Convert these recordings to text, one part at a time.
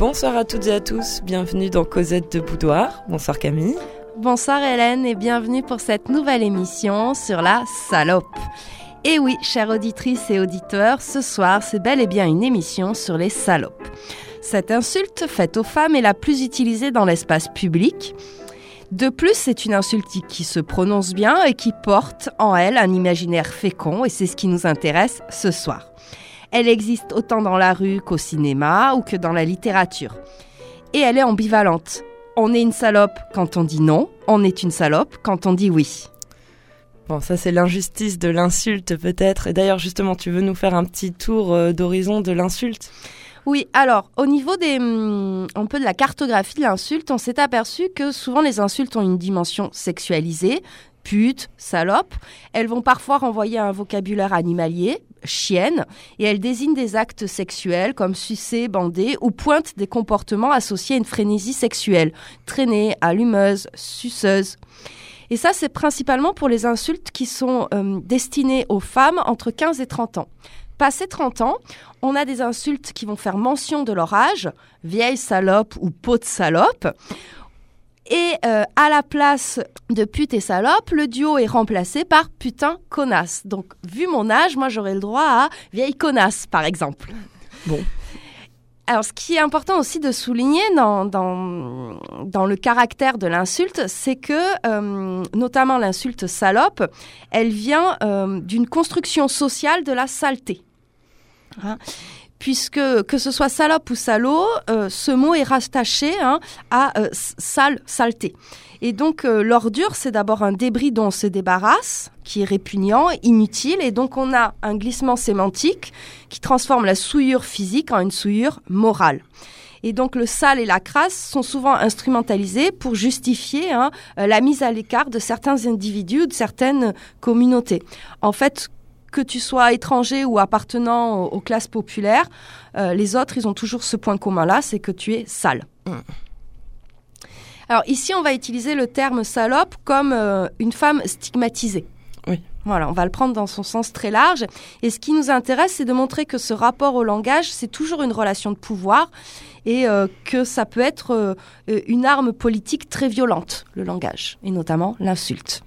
Bonsoir à toutes et à tous, bienvenue dans Cosette de Boudoir. Bonsoir Camille. Bonsoir Hélène et bienvenue pour cette nouvelle émission sur la salope. Et oui, chères auditrices et auditeurs, ce soir c'est bel et bien une émission sur les salopes. Cette insulte faite aux femmes est la plus utilisée dans l'espace public. De plus, c'est une insulte qui se prononce bien et qui porte en elle un imaginaire fécond, et c'est ce qui nous intéresse ce soir. Elle existe autant dans la rue qu'au cinéma ou que dans la littérature. Et elle est ambivalente. On est une salope quand on dit non, on est une salope quand on dit oui. Bon, ça c'est l'injustice de l'insulte peut-être. Et d'ailleurs justement, tu veux nous faire un petit tour euh, d'horizon de l'insulte? Oui, alors au niveau des, hum, un peu de la cartographie de l'insulte, on s'est aperçu que souvent les insultes ont une dimension sexualisée, pute, salope. Elles vont parfois renvoyer à un vocabulaire animalier, chienne, et elles désignent des actes sexuels comme sucer, bander ou pointent des comportements associés à une frénésie sexuelle, traînée, allumeuse, suceuse. Et ça, c'est principalement pour les insultes qui sont euh, destinées aux femmes entre 15 et 30 ans. Passé 30 ans, on a des insultes qui vont faire mention de leur âge, vieille salope ou peau de salope. Et euh, à la place de pute et salope, le duo est remplacé par putain connasse. Donc, vu mon âge, moi j'aurais le droit à vieille connasse, par exemple. Bon. Alors, ce qui est important aussi de souligner dans, dans, dans le caractère de l'insulte, c'est que, euh, notamment l'insulte salope, elle vient euh, d'une construction sociale de la saleté. Hein. Puisque que ce soit salope ou salaud, euh, ce mot est rattaché hein, à euh, sale, saleté. Et donc euh, l'ordure, c'est d'abord un débris dont on se débarrasse, qui est répugnant, inutile, et donc on a un glissement sémantique qui transforme la souillure physique en une souillure morale. Et donc le sale et la crasse sont souvent instrumentalisés pour justifier hein, la mise à l'écart de certains individus, de certaines communautés. En fait, que tu sois étranger ou appartenant aux, classes populaires, euh, les autres, ils ont toujours ce point commun-là, c'est que tu es sale. Mm. Alors ici, on va utiliser le terme salope comme euh, une femme stigmatisée. Oui. Voilà, on va le prendre dans son sens très large. Et ce qui nous intéresse, c'est de montrer que ce rapport au langage, c'est toujours une relation de pouvoir et euh, que ça peut être une arme politique très violente, le langage, et notamment l'insulte.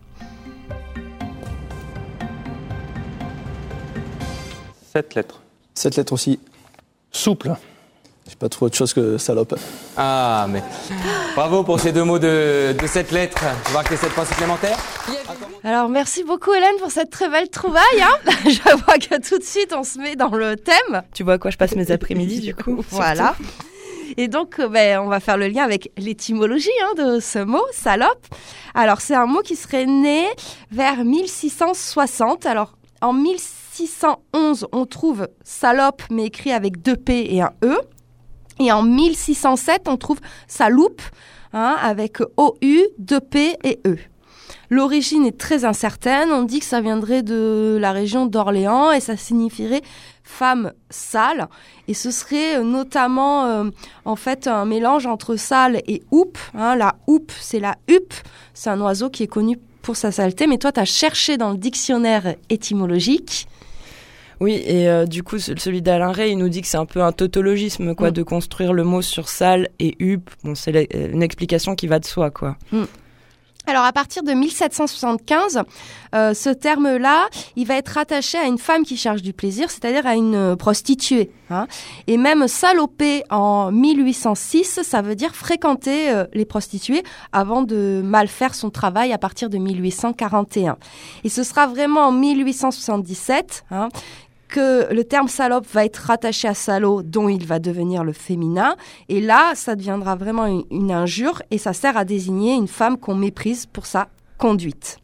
Sept lettres. Sept lettres aussi. Souple. J'ai pas trop autre chose que salope. Ah, mais bravo pour ces deux mots de, de cette lettre. Je vois que les sept points supplémentaires? Alors, merci beaucoup, Hélène, pour cette très belle trouvaille. Hein Je vois que tout de suite, on se met dans le thème. Tu vois à quoi je passe mes après-midi, du coup Voilà. Et donc, euh, ben, on va faire le lien avec l'étymologie hein, de ce mot, salope. Alors, c'est un mot qui serait né vers 1660. Alors, en 1660, 1611, on trouve salope, mais écrit avec deux P et un E. Et en 1607, on trouve saloupe, hein, avec OU, deux P et E. L'origine est très incertaine. On dit que ça viendrait de la région d'Orléans et ça signifierait femme sale. Et ce serait euh, notamment euh, en fait un mélange entre sale et houppe. Hein. La houppe, c'est la huppe. C'est un oiseau qui est connu pour sa saleté. Mais toi, tu as cherché dans le dictionnaire étymologique oui, et euh, du coup, celui d'Alain Ray, il nous dit que c'est un peu un tautologisme, quoi, mm. de construire le mot sur sale et hup. Bon, c'est euh, une explication qui va de soi, quoi. Mm. Alors à partir de 1775, euh, ce terme-là, il va être rattaché à une femme qui cherche du plaisir, c'est-à-dire à une prostituée. Hein. Et même saloper en 1806, ça veut dire fréquenter les prostituées avant de mal faire son travail à partir de 1841. Et ce sera vraiment en 1877 hein, que le terme salope va être rattaché à salaud, dont il va devenir le féminin. Et là, ça deviendra vraiment une, injure et ça sert à désigner une femme qu'on méprise pour sa conduite.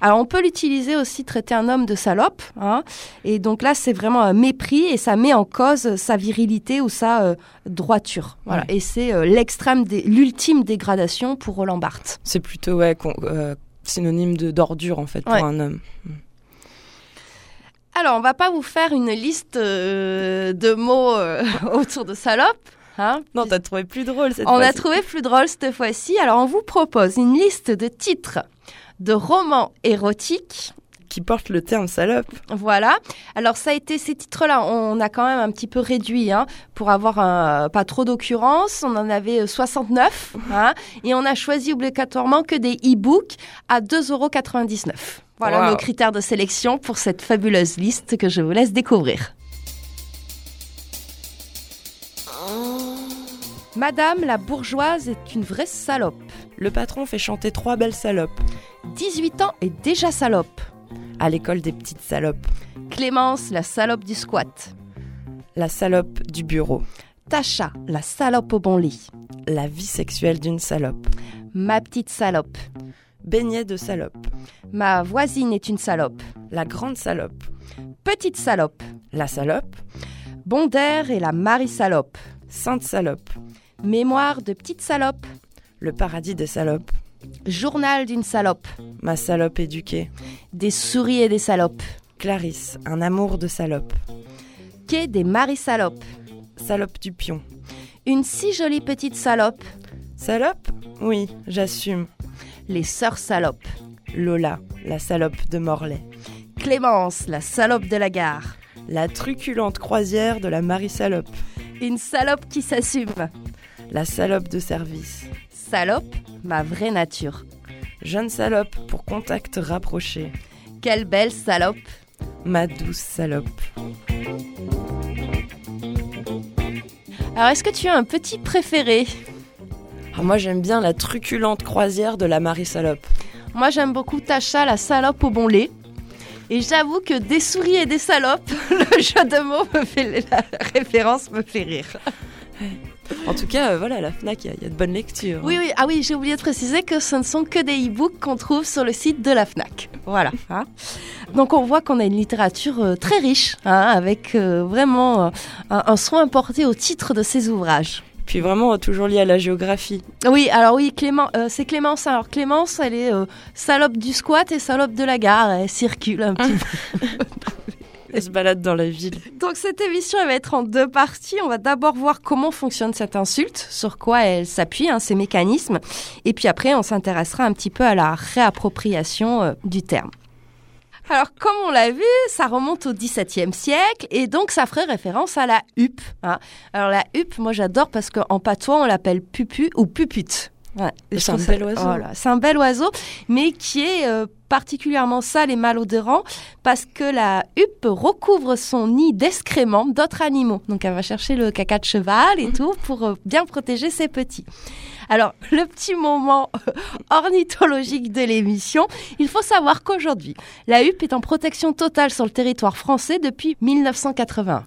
Alors on peut l'utiliser aussi traiter un homme de salope, hein. et donc là c'est vraiment un mépris et ça met en cause sa virilité ou sa euh, droiture. Voilà. Et c'est euh, l'extrême, l'ultime dégradation pour Roland Barthes. C'est plutôt ouais, euh, synonyme de d'ordure en fait pour un homme. Alors, on va pas vous faire une liste euh, de mots euh, autour de salope. Hein non, t'as trouvé plus drôle cette fois-ci. On a trouvé plus drôle cette fois-ci. Alors, on vous propose une liste de titres de romans érotiques qui porte le terme salope. Voilà. Alors ça a été ces titres-là, on a quand même un petit peu réduit hein, pour avoir un, pas trop d'occurrences. On en avait 69 hein, et on a choisi obligatoirement que des e-books à 2,99 euros. Voilà Wow. nos critères de sélection pour cette fabuleuse liste que je vous laisse découvrir. Madame la bourgeoise est une vraie salope. Le patron fait chanter trois belles salopes. 18 ans et déjà salope. À l'école des petites salopes. Clémence, la salope du squat. La salope du bureau. Tacha, la salope au bon lit. La vie sexuelle d'une salope. Ma petite salope. Beignet de salope. Ma voisine est une salope. La grande salope. Petite salope. La salope. Bondère et la Marie salope. Sainte salope. Mémoire de petite salope. Le paradis des salopes. Journal d'une salope. Ma salope éduquée. Des souris et des salopes. Clarisse, un amour de salope. Quai des Marie salopes. Salope du pion. Une si jolie petite salope. Salope? Oui, j'assume. Les sœurs salopes. Lola, la salope de Morlaix. Clémence, la salope de la gare. La truculente croisière de la Marie Salope. Une salope qui s'assume. La salope de service. Salope, ma vraie nature. Jeune salope pour contact rapproché. Quelle belle salope. Ma douce salope. Alors, est-ce que tu as un petit préféré? Ah, moi j'aime bien la truculente croisière de la Marie Salope. Moi, j'aime beaucoup Tacha, la salope au bon lait. Et j'avoue que des souris et des salopes, le jeu de mots me fait la référence me fait rire. En tout cas, euh, voilà, la FNAC, il y, a- il y a de bonnes lectures. Oui, oui, ah oui, j'ai oublié de préciser que ce ne sont que des e-books qu'on trouve sur le site de la FNAC. Voilà. hein. Donc on voit qu'on a une littérature euh, très riche, hein, avec euh, vraiment un, un soin porté au titre de ces ouvrages. Puis vraiment euh, toujours lié à la géographie. Oui, alors oui, Clément, euh, c'est Clémence. Alors Clémence, elle est euh, salope du squat et salope de la gare. Elle circule un petit peu. Elle se balade dans la ville. Donc cette émission, elle va être en deux parties. On va d'abord voir comment fonctionne cette insulte, sur quoi elle s'appuie, hein, ces mécanismes. Et puis après, on s'intéressera un petit peu à la réappropriation euh, du terme. Alors, comme on l'a vu, ça remonte au XVIIe siècle et donc ça ferait référence à la huppe. hein. Alors la huppe, moi j'adore parce qu'en patois, on l'appelle pupu ou pupute. Je C'est un bel oiseau. Voilà, c'est un bel oiseau, mais qui est euh, particulièrement sale et malodorant parce que la huppe recouvre son nid d'excréments d'autres animaux. Donc elle va chercher le caca de cheval et tout pour euh, bien protéger ses petits. Alors, le petit moment euh, ornithologique de l'émission, il faut savoir qu'aujourd'hui, la huppe est en protection totale sur le territoire français depuis 1980.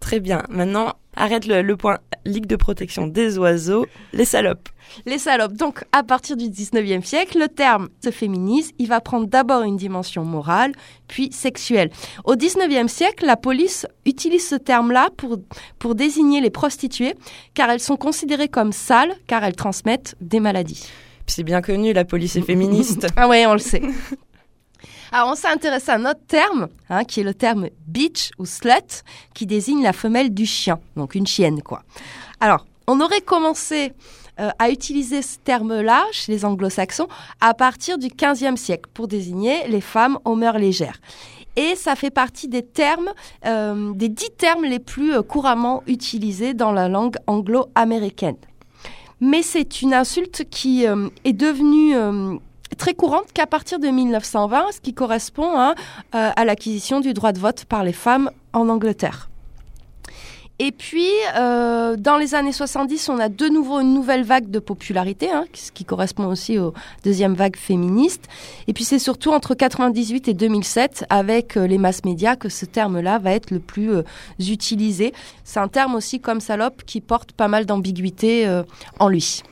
Très bien. Maintenant, arrête le, le point Ligue de protection des oiseaux, les salopes. Les salopes. Donc, à partir du 19e siècle, le terme se féminise. Il va prendre d'abord une dimension morale, puis sexuelle. Au 19e siècle, la police utilise ce terme-là pour, pour désigner les prostituées, car elles sont considérées comme sales, car elles transmettent des maladies. C'est bien connu, la police est féministe. Ah ouais, on le sait. Alors, on s'est intéressé à un autre terme, hein, qui est le terme bitch ou slut, qui désigne la femelle du chien, donc une chienne, quoi. Alors, on aurait commencé euh, à utiliser ce terme-là chez les anglo-saxons à partir du 15e siècle pour désigner les femmes aux mœurs légères. Et ça fait partie des termes, euh, des dix termes les plus euh, couramment utilisés dans la langue anglo-américaine. Mais c'est une insulte qui est devenue très courante qu'à partir de 1920, ce qui correspond euh, à l'acquisition du droit de vote par les femmes en Angleterre. Et puis, euh, dans les années 70, on a de nouveau une nouvelle vague de popularité, hein, ce qui correspond aussi aux deuxième vague féministe. Et puis, c'est surtout entre 98 et 2007, avec euh, les masses médias, que ce terme-là va être le plus utilisé. C'est un terme aussi comme salope qui porte pas mal d'ambiguïté en lui.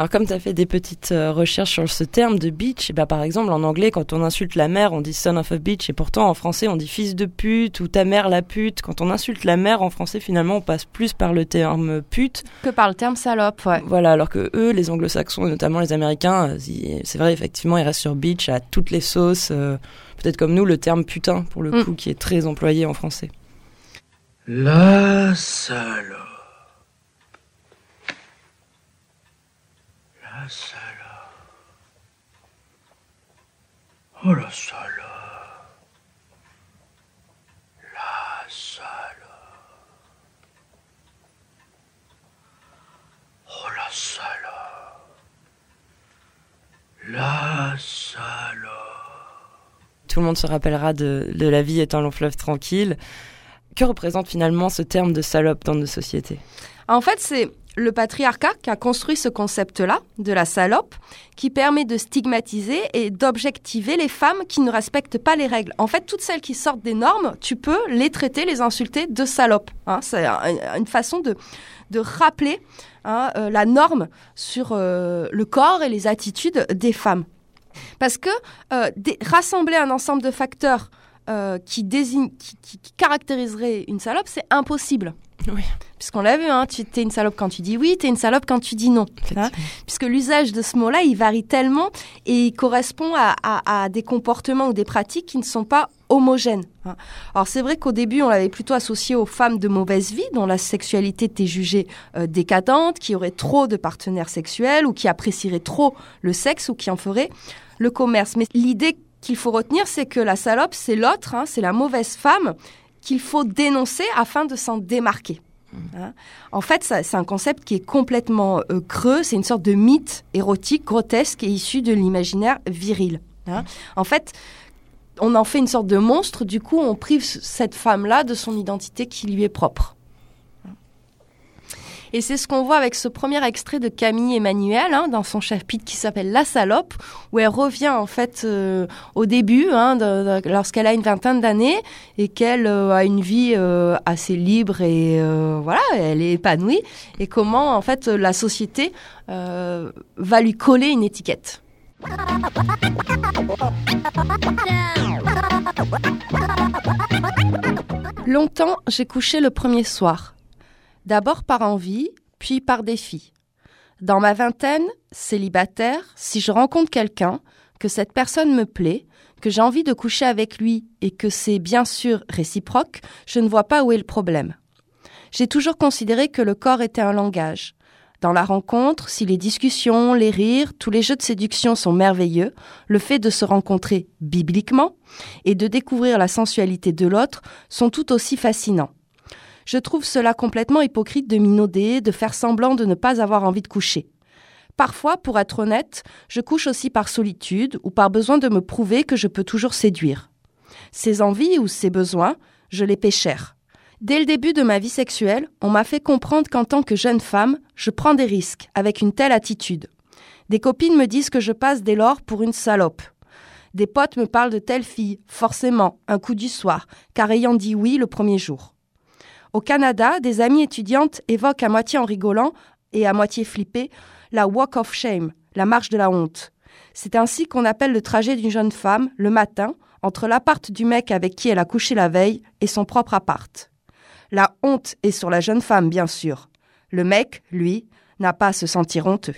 Alors comme tu as fait des petites euh, recherches sur ce terme de bitch, et bah, par exemple en anglais quand on insulte la mère on dit son of a bitch et pourtant en français on dit fils de pute ou ta mère la pute. Quand on insulte la mère en français finalement on passe plus par le terme pute. Que par le terme salope, ouais. Voilà alors que eux les anglo-saxons et notamment les américains euh, c'est vrai effectivement ils restent sur bitch à toutes les sauces. euh, Peut-être comme nous le terme putain pour le Mm. coup qui est très employé en français. La salope. Oh la salope. La salope. Oh la salope. La salope. Tout le monde se rappellera de, de La vie est un long fleuve tranquille. Que représente finalement ce terme de salope dans nos sociétés? En fait, c'est le patriarcat qui a construit ce concept-là de la salope, qui permet de stigmatiser et d'objectiver les femmes qui ne respectent pas les règles. En fait, toutes celles qui sortent des normes, tu peux les traiter, les insulter de salope. Hein. c'est un- une façon de, rappeler hein, euh, la norme sur euh, le corps et les attitudes des femmes. Parce que euh, rassembler un ensemble de facteurs qui, caractériseraient une salope, c'est impossible. Oui. Puisqu'on l'a vu, hein, tu es une salope quand tu dis oui, tu es une salope quand tu dis non. hein. puisque l'usage de ce mot-là, il varie tellement et il correspond à, à- à des comportements ou des pratiques qui ne sont pas homogènes. hein. Alors c'est vrai qu'au début, on l'avait plutôt associé aux femmes de mauvaise vie, dont la sexualité était jugée euh, décadente, qui auraient trop de partenaires sexuels ou qui apprécieraient trop le sexe ou qui en feraient le commerce. Mais l'idée qu'il faut retenir, c'est que la salope, c'est l'autre, hein, c'est la mauvaise femme qu'il faut dénoncer afin de s'en démarquer. Hein. En fait, c'est un concept qui est complètement euh, creux, c'est une sorte de mythe érotique, grotesque et issu de l'imaginaire viril. hein. En fait, on en fait une sorte de monstre, du coup, on prive cette femme-là de son identité qui lui est propre. Et c'est ce qu'on voit avec ce premier extrait de Camille Emmanuel hein, dans son chapitre qui s'appelle La salope, où elle revient en fait euh, au début, hein, lorsqu'elle a une vingtaine d'années et qu'elle euh, a une vie euh, assez libre et voilà, elle est épanouie. Et comment en fait la société va lui coller une étiquette. Longtemps, j'ai couché le premier soir. D'abord par envie, puis par défi. Dans ma vingtaine, célibataire, si je rencontre quelqu'un, que cette personne me plaît, que j'ai envie de coucher avec lui et que c'est bien sûr réciproque, je ne vois pas où est le problème. J'ai toujours considéré que le corps était un langage. Dans la rencontre, si les discussions, les rires, tous les jeux de séduction sont merveilleux, le fait de se rencontrer bibliquement et de découvrir la sensualité de l'autre sont tout aussi fascinants. Je trouve cela complètement hypocrite de minauder, de faire semblant de ne pas avoir envie de coucher. Parfois, pour être honnête, je couche aussi par solitude ou par besoin de me prouver que je peux toujours séduire. Ces envies ou ces besoins, je les paie cher. Dès le début de ma vie sexuelle, on m'a fait comprendre qu'en tant que jeune femme, je prends des risques avec une telle attitude. Des copines me disent que je passe dès lors pour une salope. Des potes me parlent de telle fille, forcément, un coup du soir, car ayant dit oui le premier jour. Au Canada, des amies étudiantes évoquent à moitié en rigolant et à moitié flippées la walk of shame, la marche de la honte. C'est ainsi qu'on appelle le trajet d'une jeune femme, le matin, entre l'appart du mec avec qui elle a couché la veille et son propre appart. La honte est sur la jeune femme, bien sûr. Le mec, lui, n'a pas à se sentir honteux.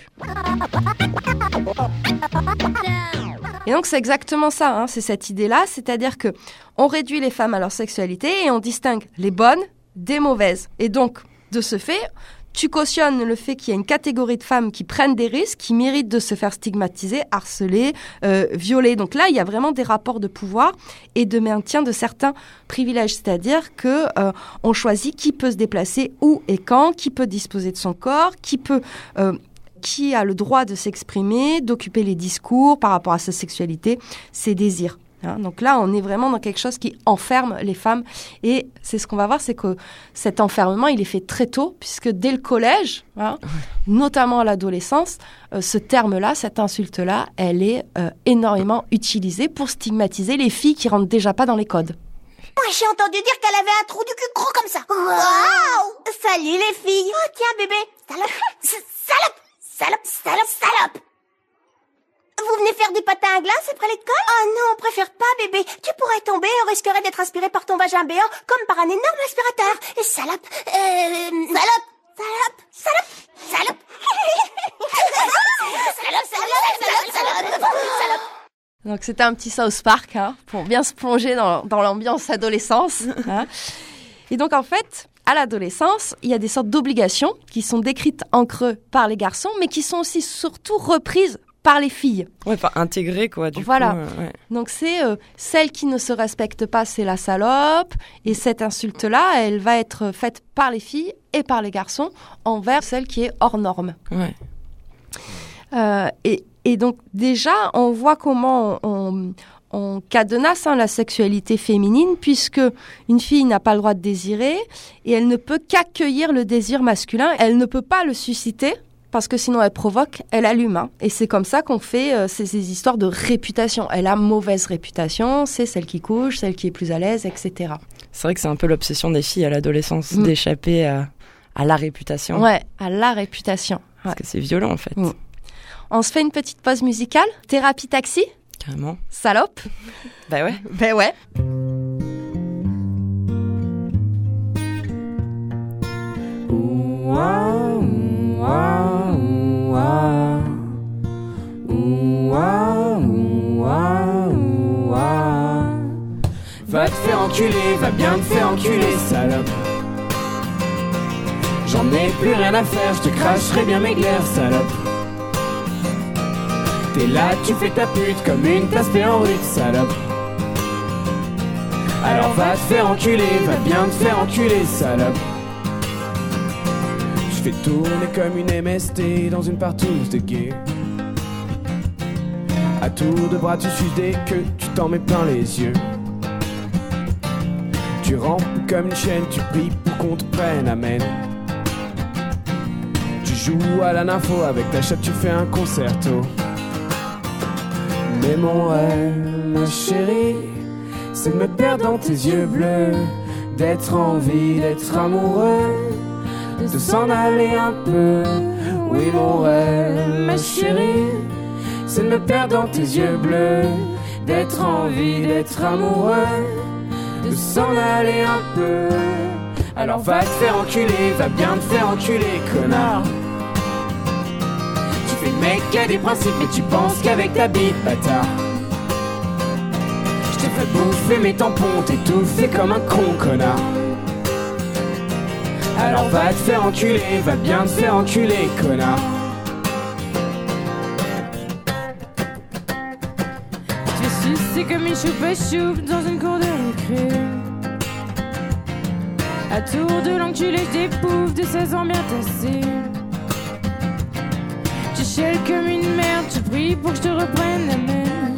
Et donc c'est exactement ça, hein, c'est cette idée-là, c'est-à-dire que on réduit les femmes à leur sexualité et on distingue les bonnes des mauvaises. Et donc, de ce fait, tu cautionnes le fait qu'il y a une catégorie de femmes qui prennent des risques, qui méritent de se faire stigmatiser, harceler, euh, violer. Donc là, il y a vraiment des rapports de pouvoir et de maintien de certains privilèges, c'est-à-dire que euh, on choisit qui peut se déplacer où et quand, qui peut disposer de son corps, qui peut euh, qui a le droit de s'exprimer, d'occuper les discours par rapport à sa sexualité, ses désirs. Hein, donc là, on est vraiment dans quelque chose qui enferme les femmes. Et c'est ce qu'on va voir, c'est que cet enfermement, il est fait très tôt, puisque dès le collège, hein, notamment à l'adolescence, euh, ce terme-là, cette insulte-là, elle est euh, énormément utilisée pour stigmatiser les filles qui rentrent déjà pas dans les codes. Moi, j'ai entendu dire qu'elle avait un trou du cul gros comme ça. Waouh Salut les filles. Oh, tiens, bébé. Salope. Salope. Salope, salope, salope. Vous venez faire du patin à glace après l'école Oh non, on préfère pas, bébé. Tu pourrais tomber et on risquerait d'être aspiré par ton vagin béant comme par un énorme aspirateur. Et salope. Euh... Salope. Salope. Salope. Salope. salope, salope, salope, salope, salope. Donc c'était un petit South Park hein, pour bien se plonger dans, dans l'ambiance adolescence. hein. Et donc en fait, à l'adolescence, il y a des sortes d'obligations qui sont décrites en creux par les garçons, mais qui sont aussi surtout reprises par les filles. Ouais, enfin intégré quoi. Du Voilà. coup, euh, ouais. Donc c'est euh, celle qui ne se respecte pas, c'est la salope. Et cette insulte-là, elle va être faite par les filles et par les garçons envers celle qui est hors norme. Ouais. Euh, et Et donc déjà, on voit comment on, on cadenasse hein, la sexualité féminine, puisque une fille n'a pas le droit de désirer et elle ne peut qu'accueillir le désir masculin. Elle ne peut pas le susciter parce que sinon elle provoque, elle allume. hein. Et c'est comme ça qu'on fait euh, ces, ces histoires de réputation. Elle a mauvaise réputation, c'est celle qui couche, celle qui est plus à l'aise, etc. C'est vrai que c'est un peu l'obsession des filles à l'adolescence Mm. d'échapper à, à la réputation. Ouais, à la réputation. Parce que c'est violent en fait. Mm. On se fait une petite pause musicale. Thérapie taxi, Carrément. salope. Bah ouais. Ben ouais. Va te faire enculer, va bien te faire enculer, salope. J'en ai plus rien à faire, je te cracherai bien mes glaires, salope. T'es là, tu fais ta pute comme une tasse en rue, salope. Alors va te faire enculer, va bien te faire enculer, salope. Fais tourner comme une MST dans une partouze de gay. À tour de bras, tu suces des queues, tu t'en mets plein les yeux. Tu rampes comme une chaîne, tu pries pour qu'on te prenne, amen. Tu joues à la nympho, avec ta chatte, tu fais un concerto. Mais mon rêve, ma chérie, c'est de me perdre dans tes yeux bleus, d'être en vie, d'être amoureux, de s'en aller un peu. Oui, mon rêve, ma chérie, c'est de me perdre dans tes yeux bleus, d'être en vie, d'être amoureux, de s'en aller un peu. Alors va te faire enculer, va bien te faire enculer, connard. Tu fais le mec qui a des principes, mais tu penses qu'avec ta bite, bâtard. Je t'ai fait bouffer mes tampons, t'étouffer comme un con, connard. Alors va te faire enculer, va bien te faire enculer, connard. Tu es sucé comme une choupe à choupe dans une cour de récré. À tour de langue, tu lèches des poufs de 16 ans bien tassés. Tu chiales comme une merde, tu pries pour que je te reprenne la main.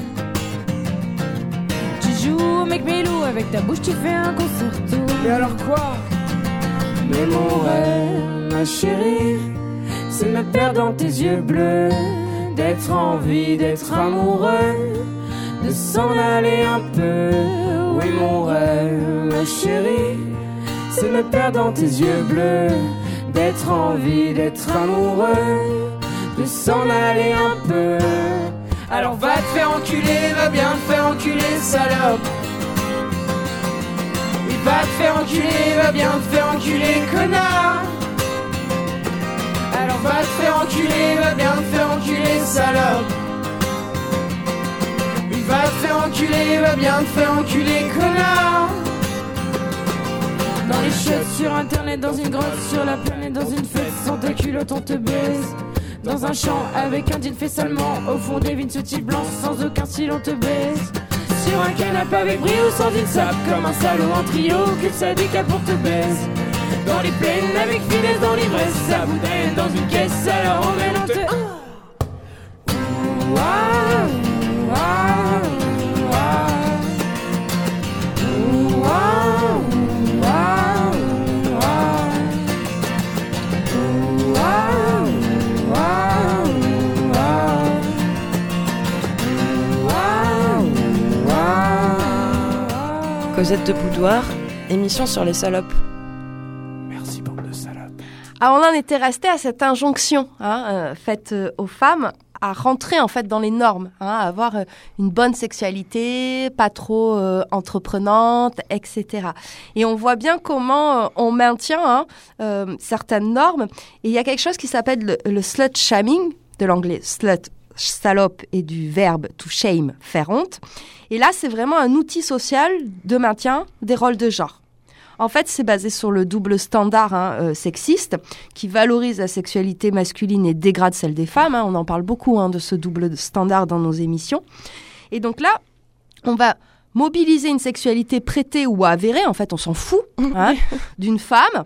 Tu joues au mec mélo, avec ta bouche tu fais un concerto. Mais alors quoi? Mais mon rêve, ma chérie, c'est me perdre dans tes yeux bleus, d'être en vie, d'être amoureux, de s'en aller un peu. Oui, mon rêve, ma chérie, c'est me perdre dans tes yeux bleus, d'être en vie, d'être amoureux, de s'en aller un peu. Alors va te faire enculer, va bien te faire enculer, salope. Va te faire enculer, va bien te faire enculer, connard. Alors va te faire enculer, va bien te faire enculer, salope. Va te faire enculer, va bien te faire enculer, connard. Dans les chiottes, sur internet, dans une grotte, sur la planète, dans une fête, sans ta culotte, on te baise. Dans un champ, avec un jean fait seulement, au fond des vignes, ce type blanc, sans aucun style, on te baise. Sur un canapé avec brio, sans une sape, comme un salaud en trio, que ça décale pour te baise. Dans les plaines, avec finesse, dans l'ivresse, ça boudaine, dans une caisse, alors on on te... Cosette de Boudoir, émission sur les salopes. Merci, bande de salopes. Ah, on en était resté à cette injonction hein, euh, faite euh, aux femmes à rentrer en fait dans les normes, hein, à avoir euh, une bonne sexualité, pas trop euh, entreprenante, etc. Et on voit bien comment euh, on maintient hein, euh, certaines normes. Et il y a quelque chose qui s'appelle le, le slut shaming, de l'anglais slut, salope, et du verbe to shame, faire honte. Et là, c'est vraiment un outil social de maintien des rôles de genre. En fait, c'est basé sur le double standard hein, euh, sexiste qui valorise la sexualité masculine et dégrade celle des femmes. hein. On en parle beaucoup hein, de ce double standard dans nos émissions. Et donc là, on va mobiliser une sexualité prêtée ou avérée, en fait, on s'en fout, d'une femme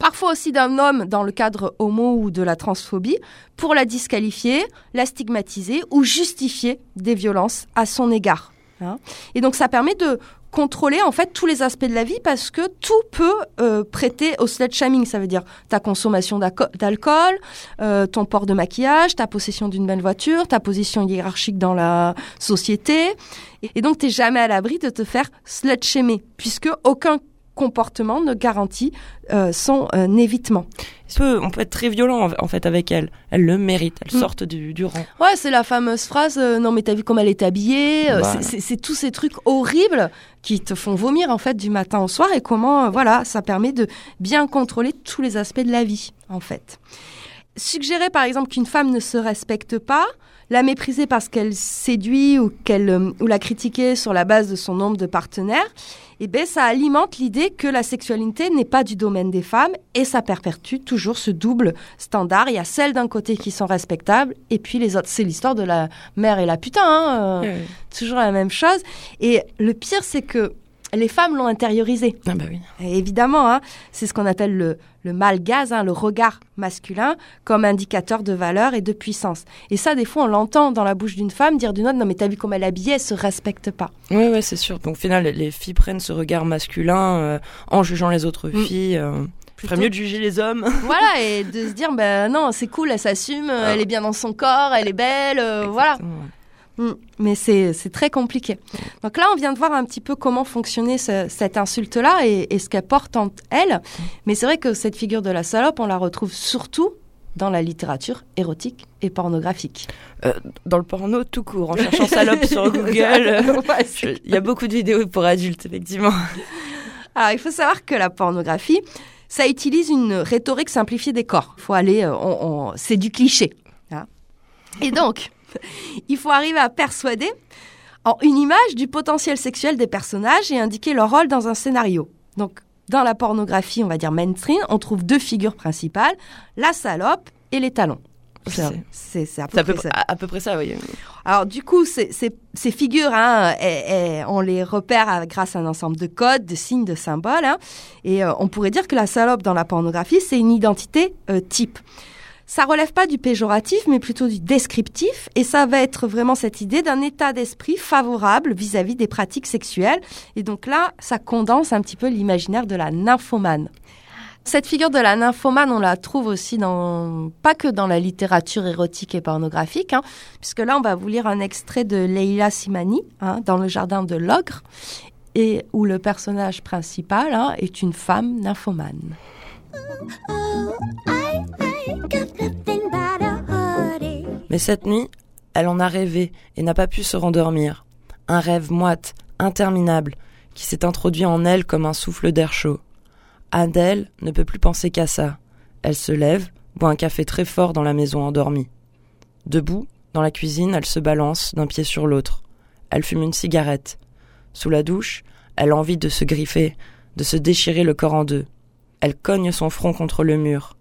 parfois aussi d'un homme dans le cadre homo ou de la transphobie, pour la disqualifier, la stigmatiser ou justifier des violences à son égard. hein. Et donc ça permet de contrôler en fait tous les aspects de la vie parce que tout peut euh, prêter au slut shaming. Ça veut dire ta consommation d'alcool, euh, ton port de maquillage, ta possession d'une belle voiture, ta position hiérarchique dans la société. Et, donc t'es jamais à l'abri de te faire slut shamer puisque aucun comportement ne garantit euh, son euh, évitement. On peut, on peut être très violent en- fait avec elle? Elle le mérite. Elle Mm. sortent du, du rang. Ouais, c'est la fameuse phrase euh, non mais t'as vu comme elle est habillée. Voilà. c'est- tous ces trucs horribles qui te font vomir en fait du matin au soir et comment euh, voilà ça permet de bien contrôler tous les aspects de la vie en fait. Suggérer par exemple qu'une femme ne se respecte pas, la mépriser parce qu'elle séduit ou qu'elle euh, ou la critiquer sur la base de son nombre de partenaires, eh ben ça alimente l'idée que la sexualité n'est pas du domaine des femmes et ça perpétue toujours ce double standard. Il y a celles d'un côté qui sont respectables et puis les autres. C'est l'histoire de la mère et la putain, hein, euh, toujours la même chose. Et le pire, c'est que les femmes l'ont intériorisé. Ah bah oui. Et évidemment, hein, c'est ce qu'on appelle le, le mal gaz, hein, le regard masculin, comme indicateur de valeur et de puissance. Et ça, des fois, on l'entend dans la bouche d'une femme dire d'une autre, non mais t'as vu comment elle est habillée, elle se respecte pas. Oui, ouais, c'est sûr. Donc au final, les- les filles prennent ce regard masculin euh, en jugeant les autres Mm. filles. Euh, ferait mieux de juger les hommes. voilà, et de se dire, ben non, c'est cool, elle s'assume, euh, elle est bien dans son corps, elle est belle, euh, voilà. Mm. Mais c'est très compliqué. Donc là, on vient de voir un petit peu comment fonctionnait ce- cette insulte-là et, et ce qu'elle porte en elle. Mais c'est vrai que cette figure de la salope, on la retrouve surtout dans la littérature érotique et pornographique. Euh, dans le porno tout court, en cherchant salope sur Google. euh, Il y a beaucoup de vidéos pour adultes, effectivement. Alors, il faut savoir que la pornographie, ça utilise une rhétorique simplifiée des corps. Faut aller, euh, on- on- c'est du cliché. hein. Et donc, il faut arriver à persuader en une image du potentiel sexuel des personnages et indiquer leur rôle dans un scénario. Donc, dans la pornographie, on va dire mainstream, on trouve deux figures principales, la salope et les talons. C'est à peu près ça. à, à peu près ça, oui. Alors du coup, ces, figures, hein, on les repère à- grâce à un ensemble de codes, de signes, de symboles. hein. et euh, on pourrait dire que la salope dans la pornographie, c'est une identité euh, type. Ça relève pas du péjoratif, mais plutôt du descriptif. Et ça va être vraiment cette idée d'un état d'esprit favorable vis-à-vis des pratiques sexuelles. Et donc là, ça condense un petit peu l'imaginaire de la nymphomane. Cette figure de la nymphomane, on la trouve aussi dans, pas que dans la littérature érotique et pornographique, hein, puisque là, on va vous lire un extrait de Leila Simani, hein, dans le jardin de l'ogre, et où le personnage principal hein, est une femme nymphomane. Mais cette nuit, elle en a rêvé et n'a pas pu se rendormir. Un rêve moite, interminable, qui s'est introduit en elle comme un souffle d'air chaud. Adèle ne peut plus penser qu'à ça. Elle se lève, boit un café très fort dans la maison endormie. Debout, dans la cuisine, elle se balance d'un pied sur l'autre. Elle fume une cigarette. Sous la douche, elle a envie de se griffer, de se déchirer le corps en deux. Elle cogne son front contre le mur.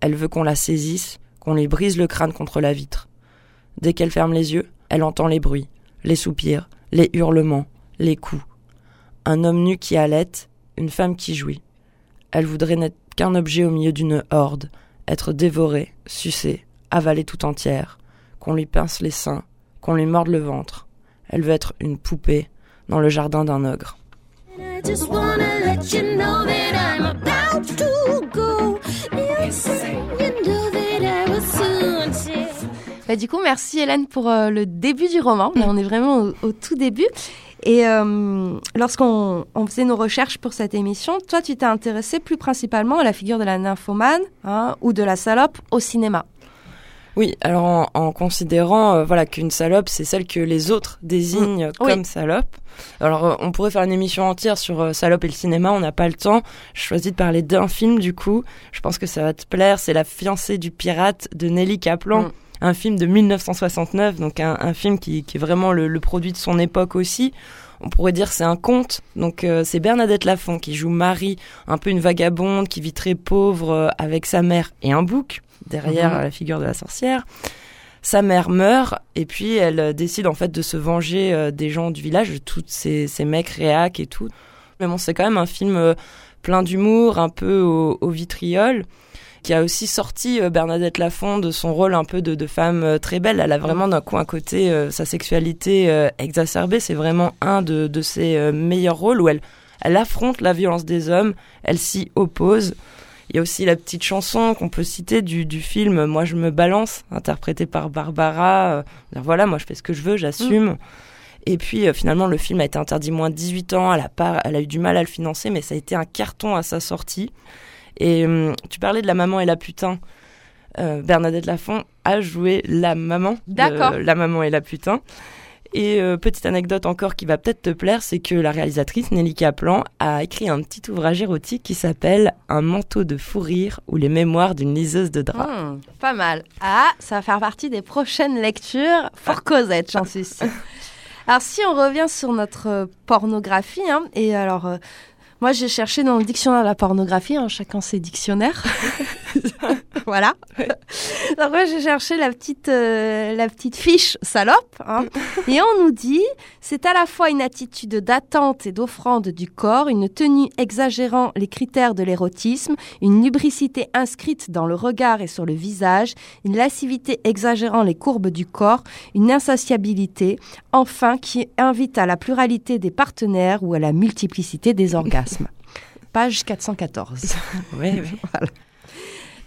Elle veut qu'on la saisisse, qu'on lui brise le crâne contre la vitre. Dès qu'elle ferme les yeux, elle entend les bruits, les soupirs, les hurlements, les coups. Un homme nu qui halète, une femme qui jouit. Elle voudrait n'être qu'un objet au milieu d'une horde, être dévorée, sucée, avalée tout entière, qu'on lui pince les seins, qu'on lui morde le ventre. Elle veut être une poupée dans le jardin d'un ogre. Bah, du coup, merci Hélène pour euh, le début du roman. Là, on est vraiment au, tout début. Et euh, lorsqu'on on faisait nos recherches pour cette émission, toi, tu t'es intéressé plus principalement à la figure de la nymphomane hein, ou de la salope au cinéma. Oui, alors en, en considérant euh, voilà qu'une salope, c'est celle que les autres désignent Mm, oui. comme salope. Alors euh, on pourrait faire une émission entière sur euh, salope et le cinéma, on n'a pas le temps. Je choisis de parler d'un film du coup. Je pense que ça va te plaire. C'est La fiancée du pirate de Nelly Kaplan. Mm. Un film de 1969, donc un, un film qui, qui est vraiment le, le produit de son époque aussi. On pourrait dire c'est un conte. Donc euh, c'est Bernadette Lafont qui joue Marie, un peu une vagabonde qui vit très pauvre euh, avec sa mère et un bouc derrière Mhm. la figure de la sorcière. Sa mère meurt et puis elle euh, décide en fait de se venger euh, des gens du village, de tous ces, ces mecs réacs et tout. Mais bon, c'est quand même un film euh, plein d'humour, un peu au, au vitriol qui a aussi sorti Bernadette Lafont de son rôle un peu de, de femme très belle. Elle a vraiment d'un coup un côté, euh, sa sexualité euh, exacerbée, c'est vraiment un de, de ses euh, meilleurs rôles où elle, elle affronte la violence des hommes, elle s'y oppose. Il y a aussi la petite chanson qu'on peut citer du, du film Moi je me balance, interprétée par Barbara. Euh, voilà, moi je fais ce que je veux, j'assume. Et puis euh, finalement, le film a été interdit moins de 18 ans. Elle a, pas, elle a eu du mal à le financer, mais ça a été un carton à sa sortie. Et hum, tu parlais de la maman et la putain. Euh, Bernadette Lafont a joué la maman. D'accord. La maman et la putain. Et euh, petite anecdote encore qui va peut-être te plaire, c'est que la réalisatrice Nelly Kaplan a écrit un petit ouvrage érotique qui s'appelle Un manteau de fou rire ou les mémoires d'une liseuse de drap. Hmm, pas mal. Ah, ça va faire partie des prochaines lectures pour Cosette, j'en suis sûre. Alors, si on revient sur notre pornographie, hein, et alors, euh, moi, j'ai cherché dans le dictionnaire de la pornographie, hein, chacun ses dictionnaires. voilà. Donc, moi, j'ai cherché la petite, euh, la petite fiche salope. hein. et on nous dit, c'est à la fois une attitude d'attente et d'offrande du corps, une tenue exagérant les critères de l'érotisme, une lubricité inscrite dans le regard et sur le visage, une lascivité exagérant les courbes du corps, une insatiabilité, enfin qui invite à la pluralité des partenaires ou à la multiplicité des orgasmes. Page 414. Oui, oui.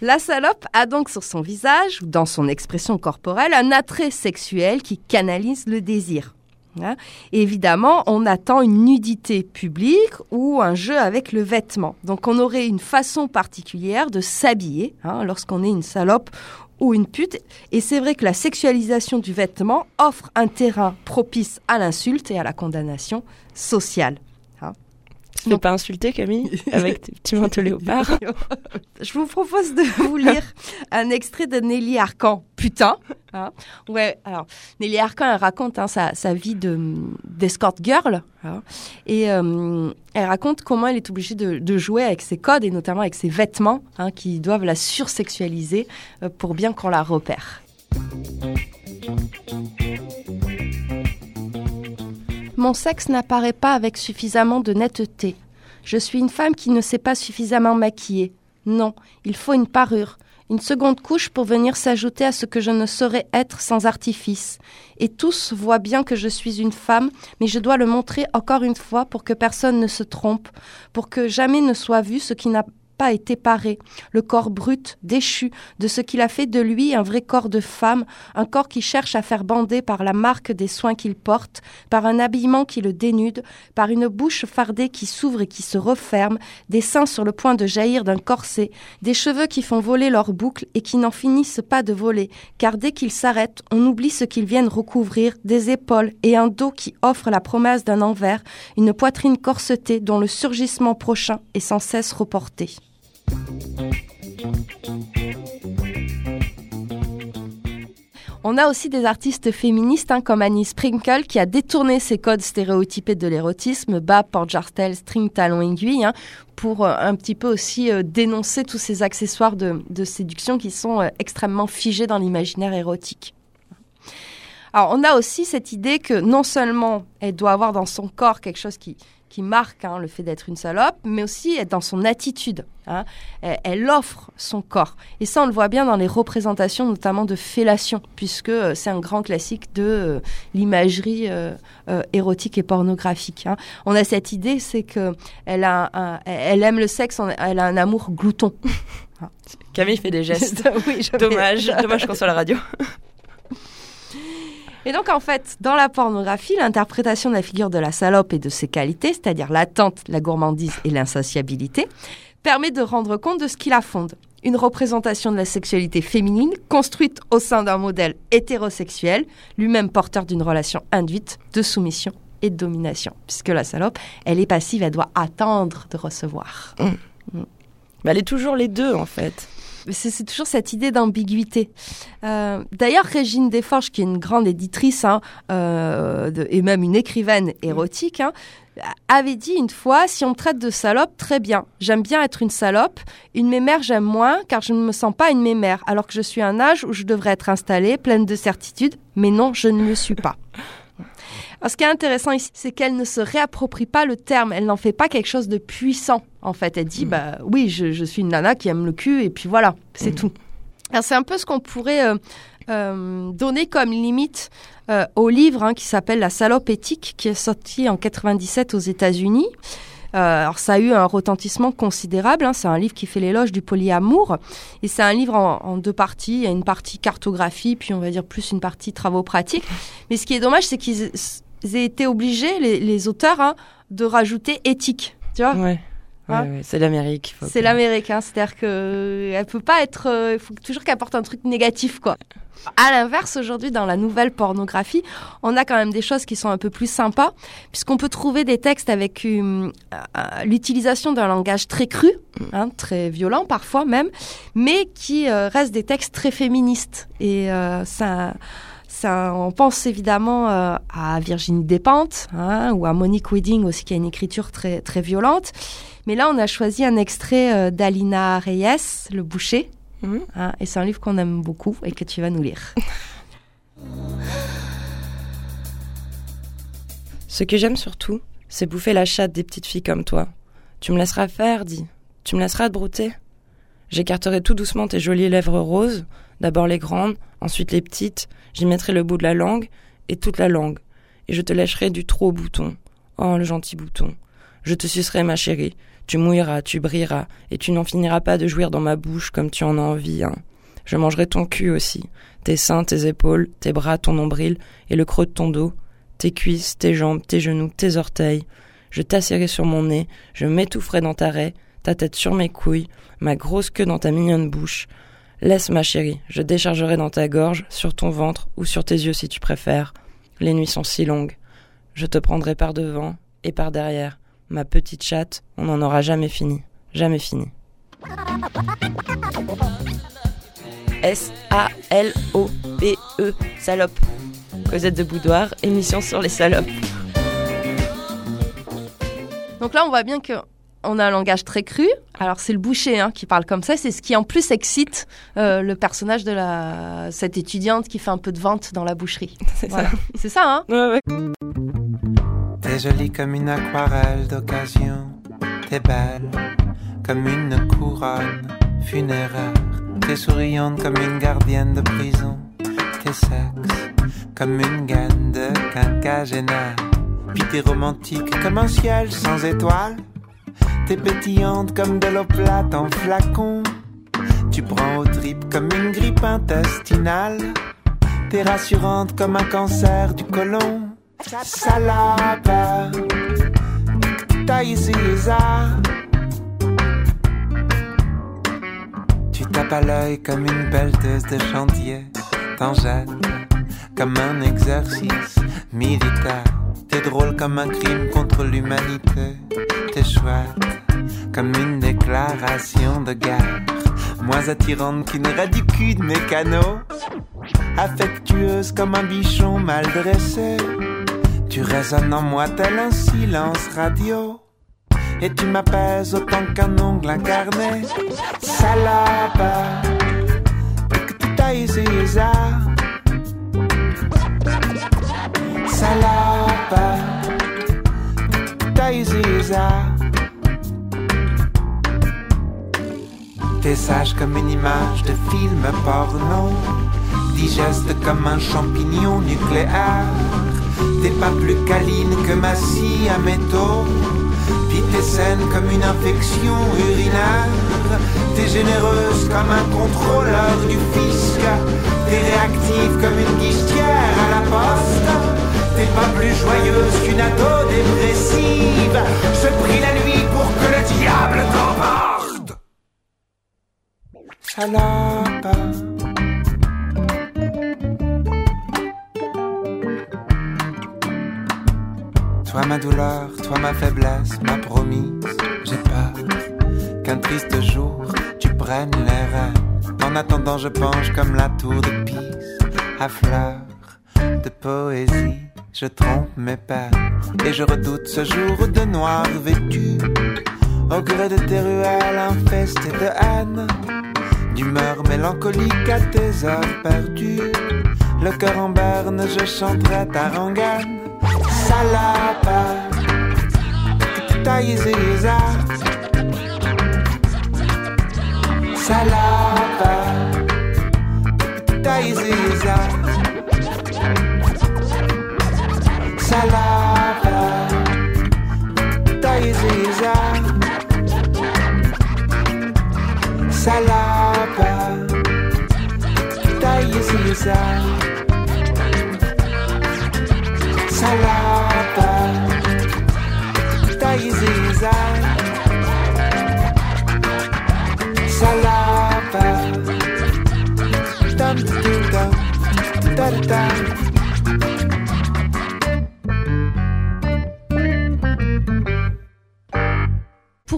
La salope a donc sur son visage, ou dans son expression corporelle, un attrait sexuel qui canalise le désir. Hein? Évidemment, on attend une nudité publique ou un jeu avec le vêtement. Donc on aurait une façon particulière de s'habiller hein, lorsqu'on est une salope ou une pute. Et c'est vrai que la sexualisation du vêtement offre un terrain propice à l'insulte et à la condamnation sociale. Tu ne fais pas insulter Camille avec tes petits manteaux léopards Je vous propose de vous lire un extrait de Nelly Arcan, putain. hein. ouais, alors Nelly Arcan, elle raconte hein, sa, sa vie de d'escort girl, hein. et euh, elle raconte comment elle est obligée de, de jouer avec ses codes et notamment avec ses vêtements qui doivent la sursexualiser euh, pour bien qu'on la repère. Mon sexe n'apparaît pas avec suffisamment de netteté. Je suis une femme qui ne s'est pas suffisamment maquillée. Non, il faut une parure, une seconde couche pour venir s'ajouter à ce que je ne saurais être sans artifice. Et tous voient bien que je suis une femme, mais je dois le montrer encore une fois pour que personne ne se trompe, pour que jamais ne soit vu ce qui n'a pas été paré, le corps brut, déchu, de ce qu'il a fait de lui un vrai corps de femme, un corps qui cherche à faire bander par la marque des soins qu'il porte, par un habillement qui le dénude, par une bouche fardée qui s'ouvre et qui se referme, des seins sur le point de jaillir d'un corset, des cheveux qui font voler leurs boucles et qui n'en finissent pas de voler, car dès qu'ils s'arrêtent, on oublie ce qu'ils viennent recouvrir, des épaules et un dos qui offre la promesse d'un envers, une poitrine corsetée dont le surgissement prochain est sans cesse reporté. On a aussi des artistes féministes hein, comme Annie Sprinkle qui a détourné ces codes stéréotypés de l'érotisme, bas, porte-jartel, string, talon, aiguille, hein, pour euh, un petit peu aussi euh, dénoncer tous ces accessoires de, séduction qui sont euh, extrêmement figés dans l'imaginaire érotique. Alors on a aussi cette idée que non seulement elle doit avoir dans son corps quelque chose qui, qui marque hein, le fait d'être une salope, mais aussi dans son attitude. hein. Elle, elle offre son corps. Et ça, on le voit bien dans les représentations, notamment de fellation, puisque euh, c'est un grand classique de euh, l'imagerie euh, érotique et pornographique. hein. On a cette idée, c'est que elle, a un- elle aime le sexe, elle a un amour glouton. Camille fait des gestes. Oui, Dommage, dommage qu'on soit à la radio. Et donc, en fait, dans la pornographie, l'interprétation de la figure de la salope et de ses qualités, c'est-à-dire l'attente, la gourmandise et l'insatiabilité, permet de rendre compte de ce qui la fonde. Une représentation de la sexualité féminine construite au sein d'un modèle hétérosexuel, lui-même porteur d'une relation induite de soumission et de domination. Puisque la salope, elle est passive, elle doit attendre de recevoir. Bah, elle est toujours les deux en fait. C'est c'est toujours cette idée d'ambiguïté. Euh, D'ailleurs, Régine Desforges, qui est une grande éditrice hein, euh, de- et même une écrivaine érotique, hein, avait dit une fois si on me traite de salope, très bien. J'aime bien être une salope. Une mémère, j'aime moins car je ne me sens pas une mémère, alors que je suis à un âge où je devrais être installée, pleine de certitude. Mais non, je ne le suis pas. Alors, ce qui est intéressant ici, c'est qu'elle ne se réapproprie pas le terme. Elle n'en fait pas quelque chose de puissant. En fait, elle dit, bah oui, je, je suis une nana qui aime le cul et puis voilà, c'est tout. Alors, c'est un peu ce qu'on pourrait euh, euh, donner comme limite euh, au livre hein, qui s'appelle La salope éthique, qui est sorti en 97 aux États-Unis. Euh, alors ça a eu un retentissement considérable. hein. C'est un livre qui fait l'éloge du polyamour et c'est un livre en, en deux parties. Il y a une partie cartographie, puis on va dire plus une partie travaux pratiques. Mais ce qui est dommage, c'est qu'ils ils aient été obligés, les, les auteurs, hein, de rajouter éthique. Tu vois Ouais. Ouais, ouais, c'est l'Amérique. C'est que- l'américain, c'est-à-dire que euh, peut pas être. euh, Il faut toujours qu'elle apporte un truc négatif, quoi. À l'inverse, aujourd'hui, dans la nouvelle pornographie, on a quand même des choses qui sont un peu plus sympas, puisqu'on peut trouver des textes avec euh, l'utilisation d'un langage très cru, hein, très violent parfois même, mais qui restent des textes très féministes. Et ça. Ça, on pense évidemment euh, à Virginie Despentes hein, ou à Monique Wedding aussi qui a une écriture très très violente. Mais là, on a choisi un extrait euh, d'Alina Reyes, Le Boucher. Mhm. Hein, et c'est un livre qu'on aime beaucoup et que tu vas nous lire. Ce que j'aime surtout, c'est bouffer la chatte des petites filles comme toi. Tu me laisseras faire, dis. Tu me laisseras te brouter. J'écarterai tout doucement tes jolies lèvres roses, d'abord les grandes, ensuite les petites, j'y mettrai le bout de la langue, et toute la langue, et je te lècherai du trop bouton. Oh, le gentil bouton. Je te sucerai, ma chérie. Tu mouilleras, tu brilleras, et tu n'en finiras pas de jouir dans ma bouche comme tu en as envie, hein. Je mangerai ton cul aussi, tes seins, tes épaules, tes bras, ton nombril, et le creux de ton dos, tes cuisses, tes jambes, tes genoux, tes orteils. Je t'assierai sur mon nez, je m'étoufferai dans ta raie, ta tête sur mes couilles, ma grosse queue dans ta mignonne bouche. Laisse, ma chérie, je déchargerai dans ta gorge, sur ton ventre ou sur tes yeux si tu préfères. Les nuits sont si longues. Je te prendrai par devant et par derrière. Ma petite chatte, on n'en aura jamais fini. Jamais fini. S-A-L-O-P-E, salope. Cosette de Boudoir, émission sur les salopes. Donc là, on voit bien que on a un langage très cru. Alors c'est le boucher hein, qui parle comme ça. C'est ce qui en plus excite euh, le personnage de la cette étudiante qui fait un peu de vente dans la boucherie. C'est Voilà. C'est ça, hein Ouais, ouais. T'es jolie comme une aquarelle d'occasion. T'es belle comme une couronne funéraire. T'es souriante comme une gardienne de prison. T'es sexe comme une gaine de quinquagénaire. Puis t'es romantique comme un ciel sans étoiles. T'es pétillante comme de l'eau plate en flacon. Tu prends aux tripes comme une grippe intestinale. T'es rassurante comme un cancer du côlon. Ça. Tu tapes à l'œil comme une pelleteuse de chantier. T'en jettes comme un exercice militaire. T'es drôle comme un crime contre l'humanité. Chouette comme une déclaration de guerre. Moins attirante qu'une radicule mécano. Affectueuse comme un bichon mal dressé. Tu résonnes en moi tel un silence radio. Et tu m'apaises autant qu'un ongle incarné. Salope, que tu ça. Salope, ça. T'es sage comme une image de film porno. Digeste comme un champignon nucléaire. T'es pas plus câline que ma scie à métaux. Puis t'es saine comme une infection urinaire. T'es généreuse comme un contrôleur du fisc. T'es réactive comme une guichetière à la poste. T'es pas plus joyeuse qu'une ado dépressive. Je prie la nuit pour que le diable t'emporte. Salope. Toi ma douleur, toi ma faiblesse, ma promise, j'ai peur qu'un triste jour tu prennes les rênes. En attendant, je penche comme la tour de Pise, à fleur de poésie. Je trompe mes peines et je redoute ce jour de noir vêtu. Au gré de tes ruelles infestées de haine, d'humeur mélancolique à tes heures perdues. Le cœur en berne, je chanterai ta rengaine. Salapa. Taïziza. Salapa. Taïziza. Salapa. Taïziza. Salapa. Taïziza. Salapa. Taïziza. Salapa. Dum dum dum. Da da da.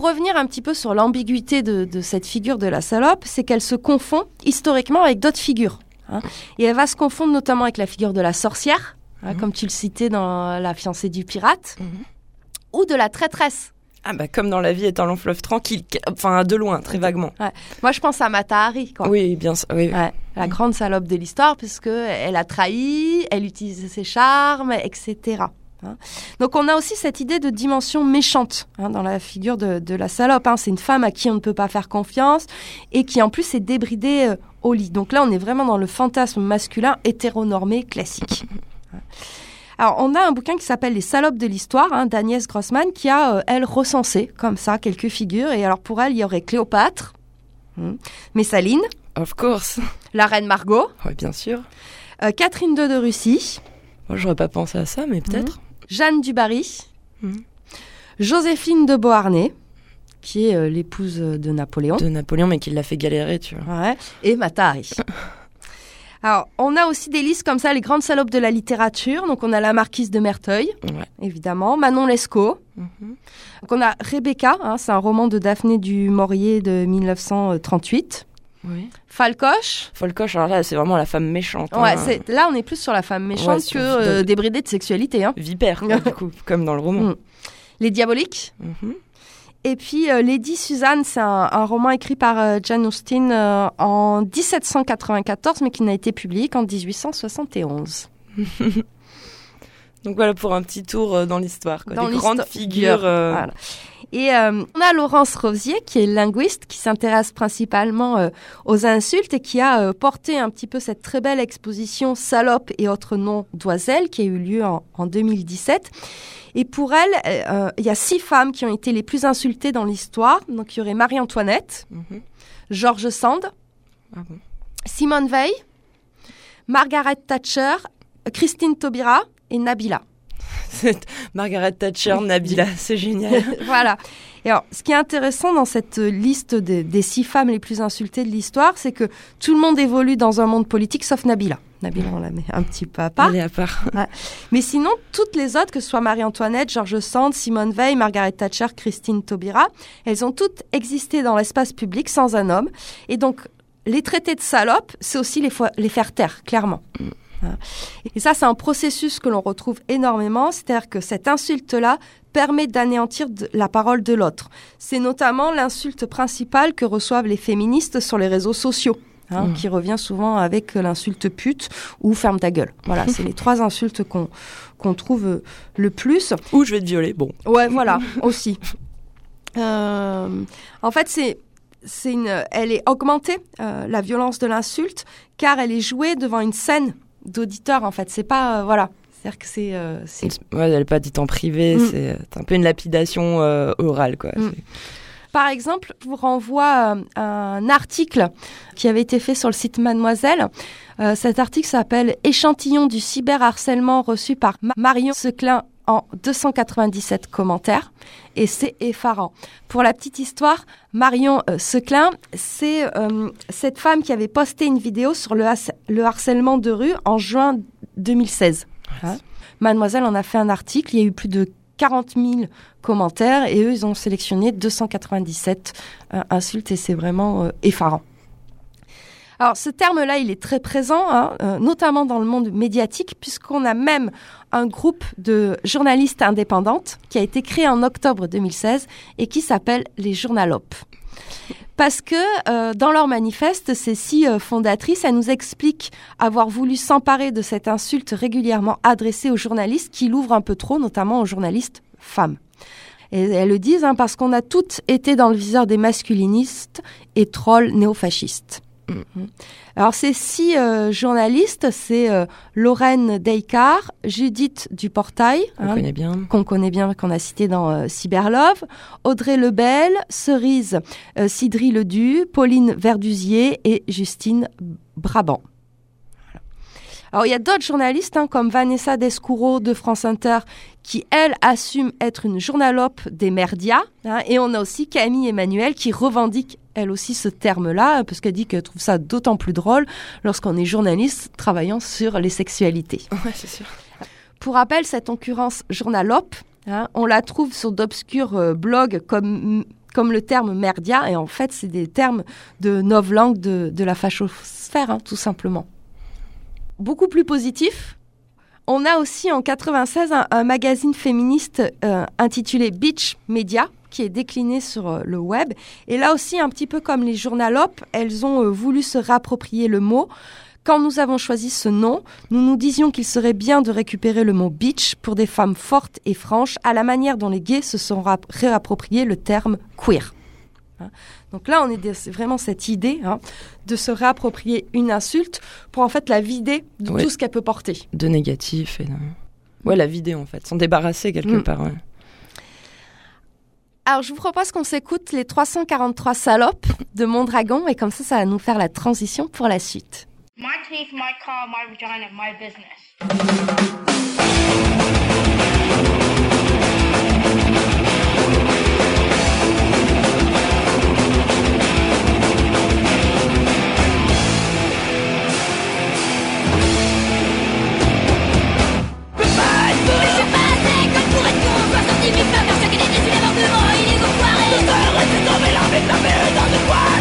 Revenir un petit peu sur l'ambiguïté de, de cette figure de la salope, c'est qu'elle se confond historiquement avec d'autres figures. hein. Et elle va se confondre notamment avec la figure de la sorcière, hein, comme tu le citais dans La fiancée du pirate, ou de la traîtresse. Ah bah comme dans La vie est un long fleuve tranquille, qui- enfin de loin, très vaguement. Ouais. Moi, je pense à Matahari, quoi. Oui, bien sûr. Oui. Ouais, la grande salope de l'histoire, puisque elle a trahi, elle utilisait ses charmes, etc. hein. Donc on a aussi cette idée de dimension méchante hein, dans la figure de, de la salope. hein. C'est une femme à qui on ne peut pas faire confiance et qui en plus est débridée euh, au lit. Donc là, on est vraiment dans le fantasme masculin hétéronormé classique. Alors, on a un bouquin qui s'appelle Les salopes de l'histoire hein, d'Agnès Grossman qui a, euh, elle, recensé comme ça quelques figures. Et alors, pour elle, il y aurait Cléopâtre, Messaline, Of course. la reine Margot, Oui, bien sûr. euh, Catherine II de Russie, Moi, j'aurais pas pensé à ça, mais peut-être. Jeanne du Barry, Mhm. Joséphine de Beauharnais, qui est euh, l'épouse de Napoléon, De Napoléon, mais qui l'a fait galérer, tu vois. Ouais, et Matahari. Alors, on a aussi des listes comme ça, les grandes salopes de la littérature. Donc, on a la marquise de Merteuil, Ouais. évidemment, Manon Lescaut. Mhm. Donc, on a Rebecca, hein, c'est un roman de Daphné du Maurier de 1938. Oui. Falcoche. Folcoche, alors là, c'est vraiment la femme méchante. Ouais, hein. c'est, là, on est plus sur la femme méchante Ouais, sur- que euh, débridée de sexualité. Hein. Vipère, quoi, du coup, comme dans le roman. Mm. Les Diaboliques. Mhm. Et puis euh, Lady Suzanne, c'est un, un roman écrit par euh, Jane Austen euh, en 1794, mais qui n'a été publié qu'en 1871. Donc voilà pour un petit tour euh, dans l'histoire. quoi. Dans Des grandes figures. euh, Voilà. Et euh, on a Laurence Rosier, qui est linguiste, qui s'intéresse principalement euh, aux insultes et qui a euh, porté un petit peu cette très belle exposition Salope et autres noms d'oiselles qui a eu lieu en, en 2017. Et pour elle, il y a six femmes qui ont été les plus insultées dans l'histoire. Donc il y aurait Marie-Antoinette, mhm. George Sand, Ah bon. Simone Veil, Margaret Thatcher, Christine Taubira et Nabila. Margaret Thatcher, Nabila, c'est génial. voilà. Et alors, ce qui est intéressant dans cette liste des, des six femmes les plus insultées de l'histoire, c'est que tout le monde évolue dans un monde politique sauf Nabila. Nabila, on la met un petit peu à part. Elle est à part. Mais sinon, toutes les autres, que ce soit Marie-Antoinette, George Sand, Simone Veil, Margaret Thatcher, Christine Taubira, elles ont toutes existé dans l'espace public sans un homme. Et donc, les traités de salope, c'est aussi les, faire taire, clairement. Voilà. Et ça, c'est un processus que l'on retrouve énormément, c'est-à-dire que cette insulte-là permet d'anéantir la parole de l'autre. C'est notamment l'insulte principale que reçoivent les féministes sur les réseaux sociaux. hein, Mmh. qui revient souvent avec l'insulte pute ou ferme ta gueule. Voilà, c'est les trois insultes qu'on qu'on trouve euh, le plus. Ou je vais te violer. Bon. Ouais, voilà, aussi. Euh, en fait, c'est c'est une, elle est augmentée euh, la violence de l'insulte car elle est jouée devant une scène d'auditeurs. En fait, c'est pas euh, voilà, c'est-à-dire que c'est euh, Ouais, elle n'est pas dite en privé, Mm. c'est un peu une lapidation euh, orale, quoi. Mm. Par exemple, je vous renvoie euh, un article qui avait été fait sur le site Mademoiselle. Euh, cet article s'appelle Échantillon du cyberharcèlement reçu par Ma- Marion Seclin en 297 commentaires et c'est effarant. Pour la petite histoire, Marion euh, Seclin, c'est euh, cette femme qui avait posté une vidéo sur le, harc- le harcèlement de rue en juin 2016. Hein. Mademoiselle en a fait un article, il y a eu plus de 40 000 commentaires et eux, ils ont sélectionné 297 euh, insultes et c'est vraiment effarant. Alors, ce terme-là, il est très présent, hein, euh, notamment dans le monde médiatique, puisqu'on a même un groupe de journalistes indépendantes qui a été créé en octobre 2016 et qui s'appelle les Journalopes. Parce que euh, dans leur manifeste, ces six euh, fondatrices, elles nous expliquent avoir voulu s'emparer de cette insulte régulièrement adressée aux journalistes qui l'ouvrent un peu trop, notamment aux journalistes femmes. Et elles le disent hein, parce qu'on a toutes été dans le viseur des masculinistes et trolls néofascistes. Mhm. Alors ces six euh, journalistes, c'est euh, Lorraine Deikar, Judith Duportail, hein, connaît bien. qu'on connaît bien, qu'on a cité dans euh, Cyberlove, Audrey Lebel, Cerise Sidri Ledu, Pauline Verdusier et Justine Brabant. Alors il y a d'autres journalistes hein, comme Vanessa Descoureau de France Inter qui, elle, assume être une journalope des merdias. hein, et on a aussi Camille Emmanuel qui revendique elle aussi ce terme-là, parce qu'elle dit qu'elle trouve ça d'autant plus drôle lorsqu'on est journaliste travaillant sur les sexualités. Ouais, c'est sûr. Pour rappel, cette occurrence journalope, hein, on la trouve sur d'obscurs euh, blogs comme, comme le terme merdia, et en fait, c'est des termes de novlangue de, de la fachosphère, hein, tout simplement. Beaucoup plus positif, on a aussi en 96 un, magazine féministe euh, intitulé Beach Media, qui est décliné sur euh, le web. Et là aussi, un petit peu comme les journalopes, elles ont euh, voulu se réapproprier le mot. Quand nous avons choisi ce nom, nous nous disions qu'il serait bien de récupérer le mot bitch pour des femmes fortes et franches, à la manière dont les gays se sont réappropriés le terme queer. Hein. Donc là, on est des- c'est vraiment cette idée hein, de se réapproprier une insulte pour en fait la vider de Ouais. tout ce qu'elle peut porter. De négatif et de... Ouais, la vidéo en fait, s'en débarrasser quelque Mm. part. ouais. Alors, je vous propose qu'on s'écoute les 343 salopes de Mondragon et comme ça, ça va nous faire la transition pour la suite. My teeth, my car, my vagina, my business. Mon vagin, mon pouvoir, mon problème,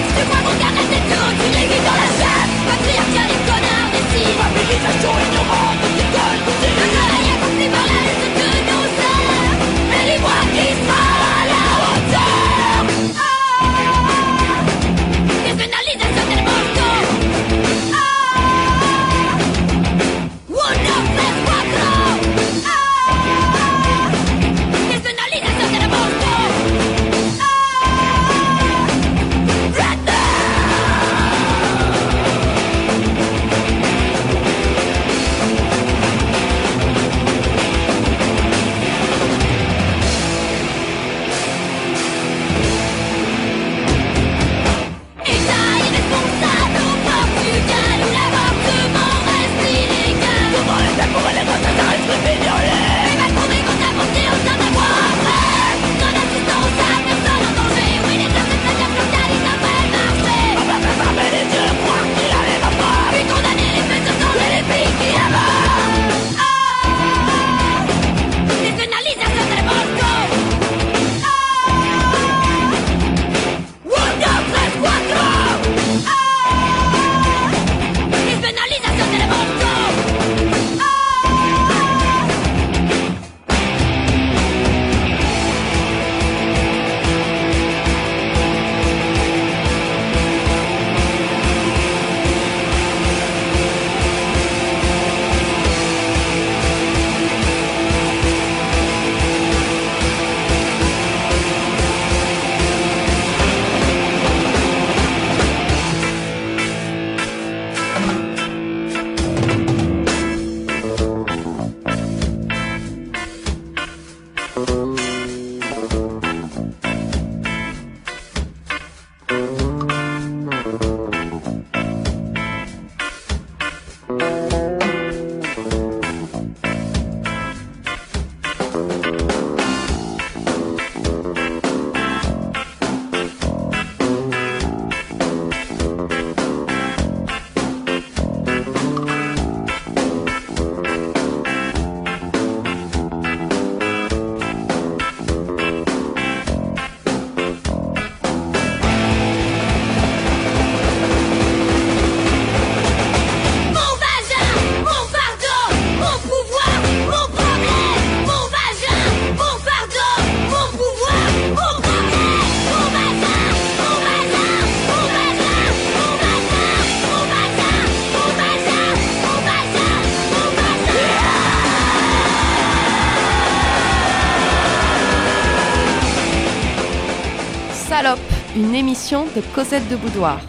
une émission de Cosette de Boudoir.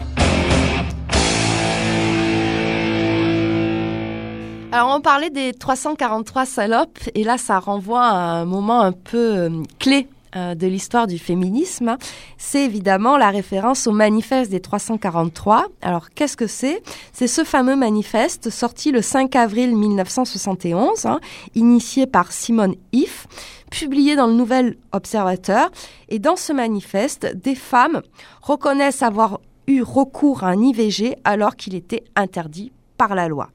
Alors on parlait des 343 salopes et là ça renvoie à un moment un peu euh, clé euh, de l'histoire du féminisme. C'est évidemment la référence au manifeste des 343. Alors qu'est-ce que c'est? C'est ce fameux manifeste sorti le 5 avril 1971, hein, initié par Simone If, publié dans le Nouvel Observateur. Et dans ce manifeste, des femmes reconnaissent avoir eu recours à un IVG alors qu'il était interdit par la loi.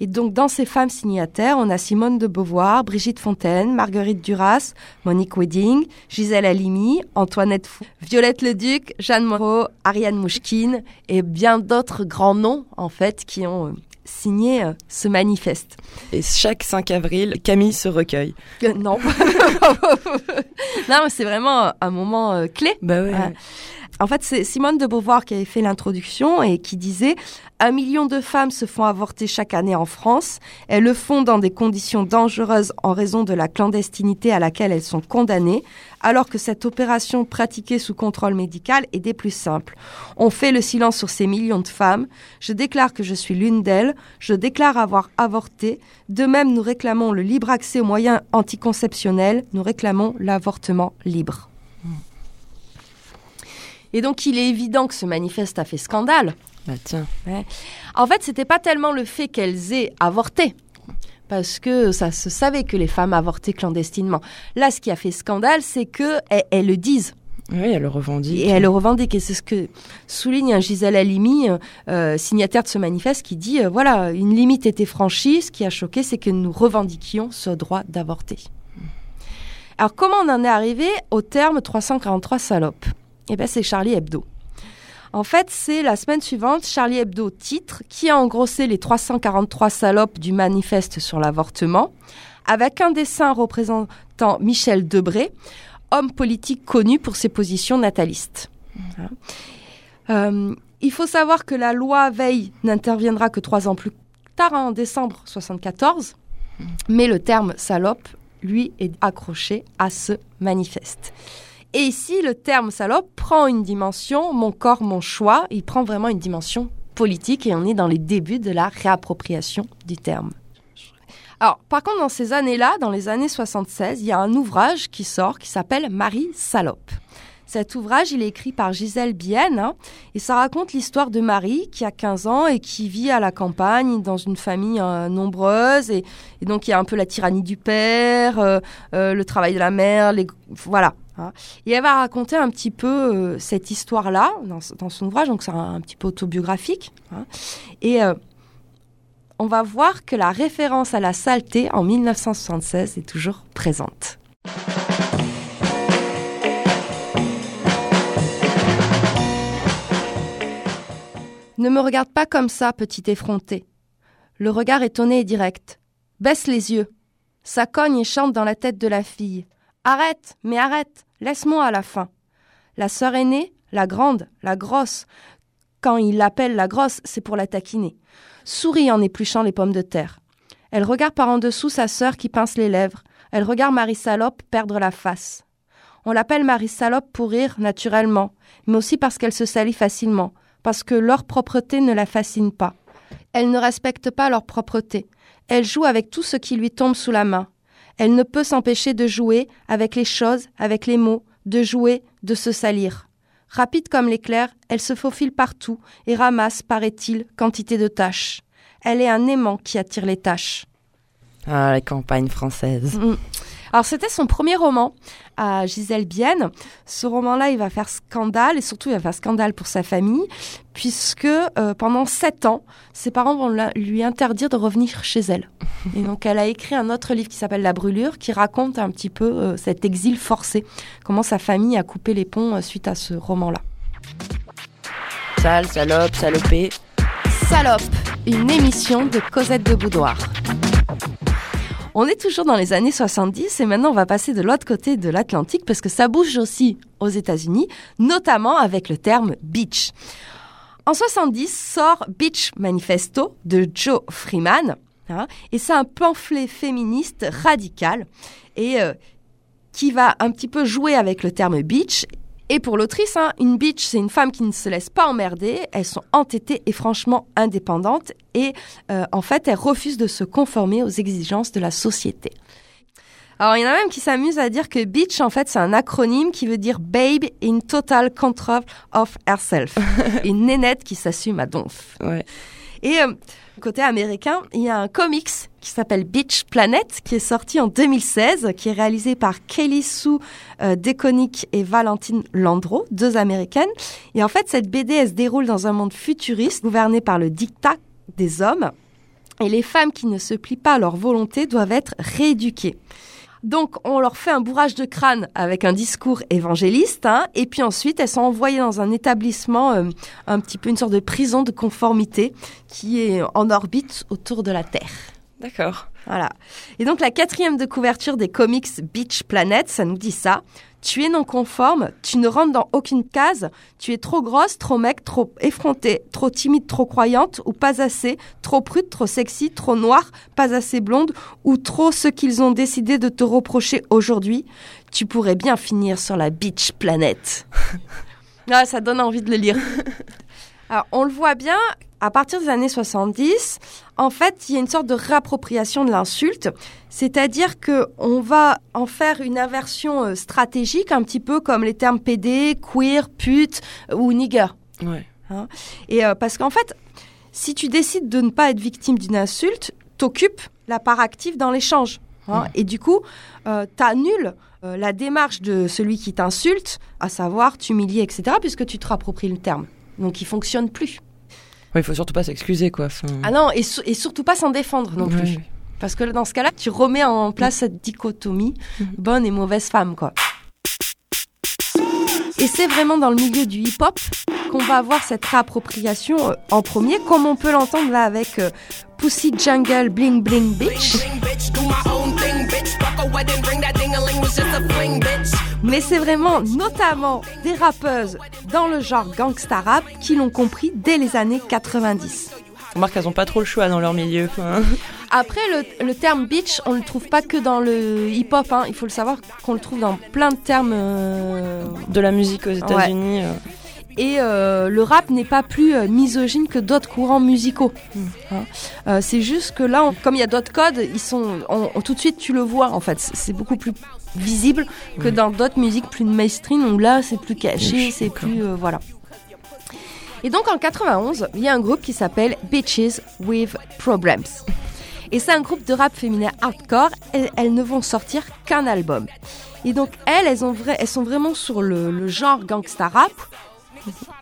Et donc, dans ces femmes signataires, on a Simone de Beauvoir, Brigitte Fontaine, Marguerite Duras, Monique Wedding, Gisèle Halimi, Antoinette Fou, Violette Leduc, Jeanne Moreau, Ariane Mouchkine et bien d'autres grands noms, en fait, qui ont signé euh, ce manifeste. Et chaque 5 avril, Camille se recueille. Euh, non. non, c'est vraiment un moment euh, clé. Bah ouais. Euh, en fait, c'est Simone de Beauvoir qui avait fait l'introduction et qui disait Un million de femmes se font avorter chaque année en France. Elles le font dans des conditions dangereuses en raison de la clandestinité à laquelle elles sont condamnées, alors que cette opération pratiquée sous contrôle médical est des plus simples. On fait le silence sur ces millions de femmes. Je déclare que je suis l'une d'elles. Je déclare avoir avorté. De même, nous réclamons le libre accès aux moyens anticonceptionnels. Nous réclamons l'avortement libre. Et donc, il est évident que ce manifeste a fait scandale. Bah tiens. Ouais. En fait, c'était pas tellement le fait qu'elles aient avorté, parce que ça se savait que les femmes avortaient clandestinement. Là, ce qui a fait scandale, c'est que elles, elles le disent. Oui, elle le revendique. Et elle le revendique. Et c'est ce que souligne Gisèle Halimi, euh, signataire de ce manifeste, qui dit euh, voilà, une limite était franchie. Ce qui a choqué, c'est que nous revendiquions ce droit d'avorter. Alors, comment on en est arrivé au terme 343 salopes? Eh bien, c'est Charlie Hebdo. En fait, c'est la semaine suivante, Charlie Hebdo titre qui a engrossé les 343 salopes du manifeste sur l'avortement, avec un dessin représentant Michel Debré, homme politique connu pour ses positions natalistes. Euh, il faut savoir que la loi Veil n'interviendra que trois ans plus tard, hein, en décembre 74, mais le terme salope, lui, est accroché à ce manifeste. Et ici, le terme salope prend une dimension, mon corps, mon choix, il prend vraiment une dimension politique et on est dans les débuts de la réappropriation du terme. Alors, par contre, dans ces années-là, dans les années 76, il y a un ouvrage qui sort qui s'appelle Marie Salope. Cet ouvrage, il est écrit par Gisèle Bienne hein, et ça raconte l'histoire de Marie qui a 15 ans et qui vit à la campagne dans une famille euh, nombreuse et, donc il y a un peu la tyrannie du père, euh, euh, le travail de la mère, les, voilà. Et elle va raconter un petit peu euh, cette histoire-là dans, dans, son ouvrage, donc c'est un, un, petit peu autobiographique. Hein. Et euh, on va voir que la référence à la saleté en 1976 est toujours présente. Ne me regarde pas comme ça, petit effronté. Le regard étonné et direct. Baisse les yeux. Ça cogne et chante dans la tête de la fille. Arrête, mais arrête, laisse-moi à la fin. La sœur aînée, la grande, la grosse. Quand il l'appelle la grosse, c'est pour la taquiner. Sourit en épluchant les pommes de terre. Elle regarde par en dessous sa sœur qui pince les lèvres. Elle regarde Marie Salope perdre la face. On l'appelle Marie Salope pour rire naturellement, mais aussi parce qu'elle se salit facilement, parce que leur propreté ne la fascine pas. Elle ne respecte pas leur propreté. Elle joue avec tout ce qui lui tombe sous la main. Elle ne peut s'empêcher de jouer avec les choses, avec les mots, de jouer, de se salir. Rapide comme l'éclair, elle se faufile partout et ramasse, paraît-il, quantité de tâches. Elle est un aimant qui attire les tâches. Ah, la campagne française. Mmh. Alors c'était son premier roman à Gisèle Bienne. Ce roman-là, il va faire scandale et surtout il va faire scandale pour sa famille puisque euh, pendant sept ans, ses parents vont lui interdire de revenir chez elle. Et donc elle a écrit un autre livre qui s'appelle La Brûlure qui raconte un petit peu euh, cet exil forcé, comment sa famille a coupé les ponts euh, suite à ce roman-là. Sale, salope, salopé. Salope, une émission de Cosette de Boudoir. On est toujours dans les années 70 et maintenant on va passer de l'autre côté de l'Atlantique parce que ça bouge aussi aux États-Unis, notamment avec le terme beach. En 70 sort Beach Manifesto de Joe Freeman hein, et c'est un pamphlet féministe radical et euh, qui va un petit peu jouer avec le terme beach Et pour l'autrice, hein, une bitch, c'est une femme qui ne se laisse pas emmerder. Elles sont entêtées et franchement indépendantes. Et euh, en fait, elles refusent de se conformer aux exigences de la société. Alors, il y en a même qui s'amusent à dire que bitch, en fait, c'est un acronyme qui veut dire babe in total control of herself. une nénette qui s'assume à donf. Ouais. Et euh, côté américain, il y a un comics qui s'appelle Beach Planet, qui est sorti en 2016, qui est réalisé par Kelly Sue euh, Deconic et Valentine Landreau, deux américaines. Et en fait, cette BD, elle se déroule dans un monde futuriste, gouverné par le dictat des hommes. Et les femmes qui ne se plient pas à leur volonté doivent être rééduquées. Donc, on leur fait un bourrage de crâne avec un discours évangéliste, hein, et puis ensuite, elles sont envoyées dans un établissement, euh, un petit peu une sorte de prison de conformité, qui est en orbite autour de la Terre. D'accord. Voilà. Et donc, la quatrième de couverture des comics Beach Planet, ça nous dit ça. Tu es non conforme, tu ne rentres dans aucune case, tu es trop grosse, trop mec, trop effrontée, trop timide, trop croyante, ou pas assez, trop prude, trop sexy, trop noire, pas assez blonde, ou trop ce qu'ils ont décidé de te reprocher aujourd'hui. Tu pourrais bien finir sur la beach planète. ah, ça donne envie de le lire. Alors, on le voit bien, à partir des années 70, en fait, il y a une sorte de réappropriation de l'insulte, c'est-à-dire que on va en faire une inversion euh, stratégique, un petit peu comme les termes PD, queer, pute euh, ou nigger. Ouais. Hein. Et euh, parce qu'en fait, si tu décides de ne pas être victime d'une insulte, t'occupes la part active dans l'échange. hein. Et du coup, euh, t'annules euh, la démarche de celui qui t'insulte, à savoir t'humilier, etc., puisque tu te rappropries le terme. Donc, il fonctionne plus. Ouais, il faut surtout pas s'excuser, quoi. Enfin, Ah non, et, su- et surtout pas s'en défendre non plus. Ouais. Parce que dans ce cas-là, tu remets en place cette dichotomie bonne et mauvaise femme, quoi. Et c'est vraiment dans le milieu du hip-hop qu'on va avoir cette réappropriation euh, en premier, comme on peut l'entendre là avec euh, Pussy Jungle Bling Bling Bitch. Mais c'est vraiment notamment des rappeuses dans le genre gangsta rap qui l'ont compris dès les années 90. remarque qu'elles ont pas trop le choix dans leur milieu. Après, le, le terme bitch, on le trouve pas que dans le hip-hop. hein. Il faut le savoir qu'on le trouve dans plein de termes. euh, De la musique aux États-Unis. euh. Et euh, le rap n'est pas plus misogyne que d'autres courants musicaux. Hein. Euh, c'est juste que là, on- comme il y a d'autres codes, ils sont, on- on- tout de suite tu le vois en fait. C'est beaucoup plus visible que dans d'autres musiques plus mainstream où là c'est plus caché, c'est plus euh, voilà. Et donc en 91, il y a un groupe qui s'appelle Bitches with Problems. Et c'est un groupe de rap féminin hardcore. Elles, elles ne vont sortir qu'un album. Et donc elles, elles, ont elles sont vraiment sur le, le genre gangsta rap.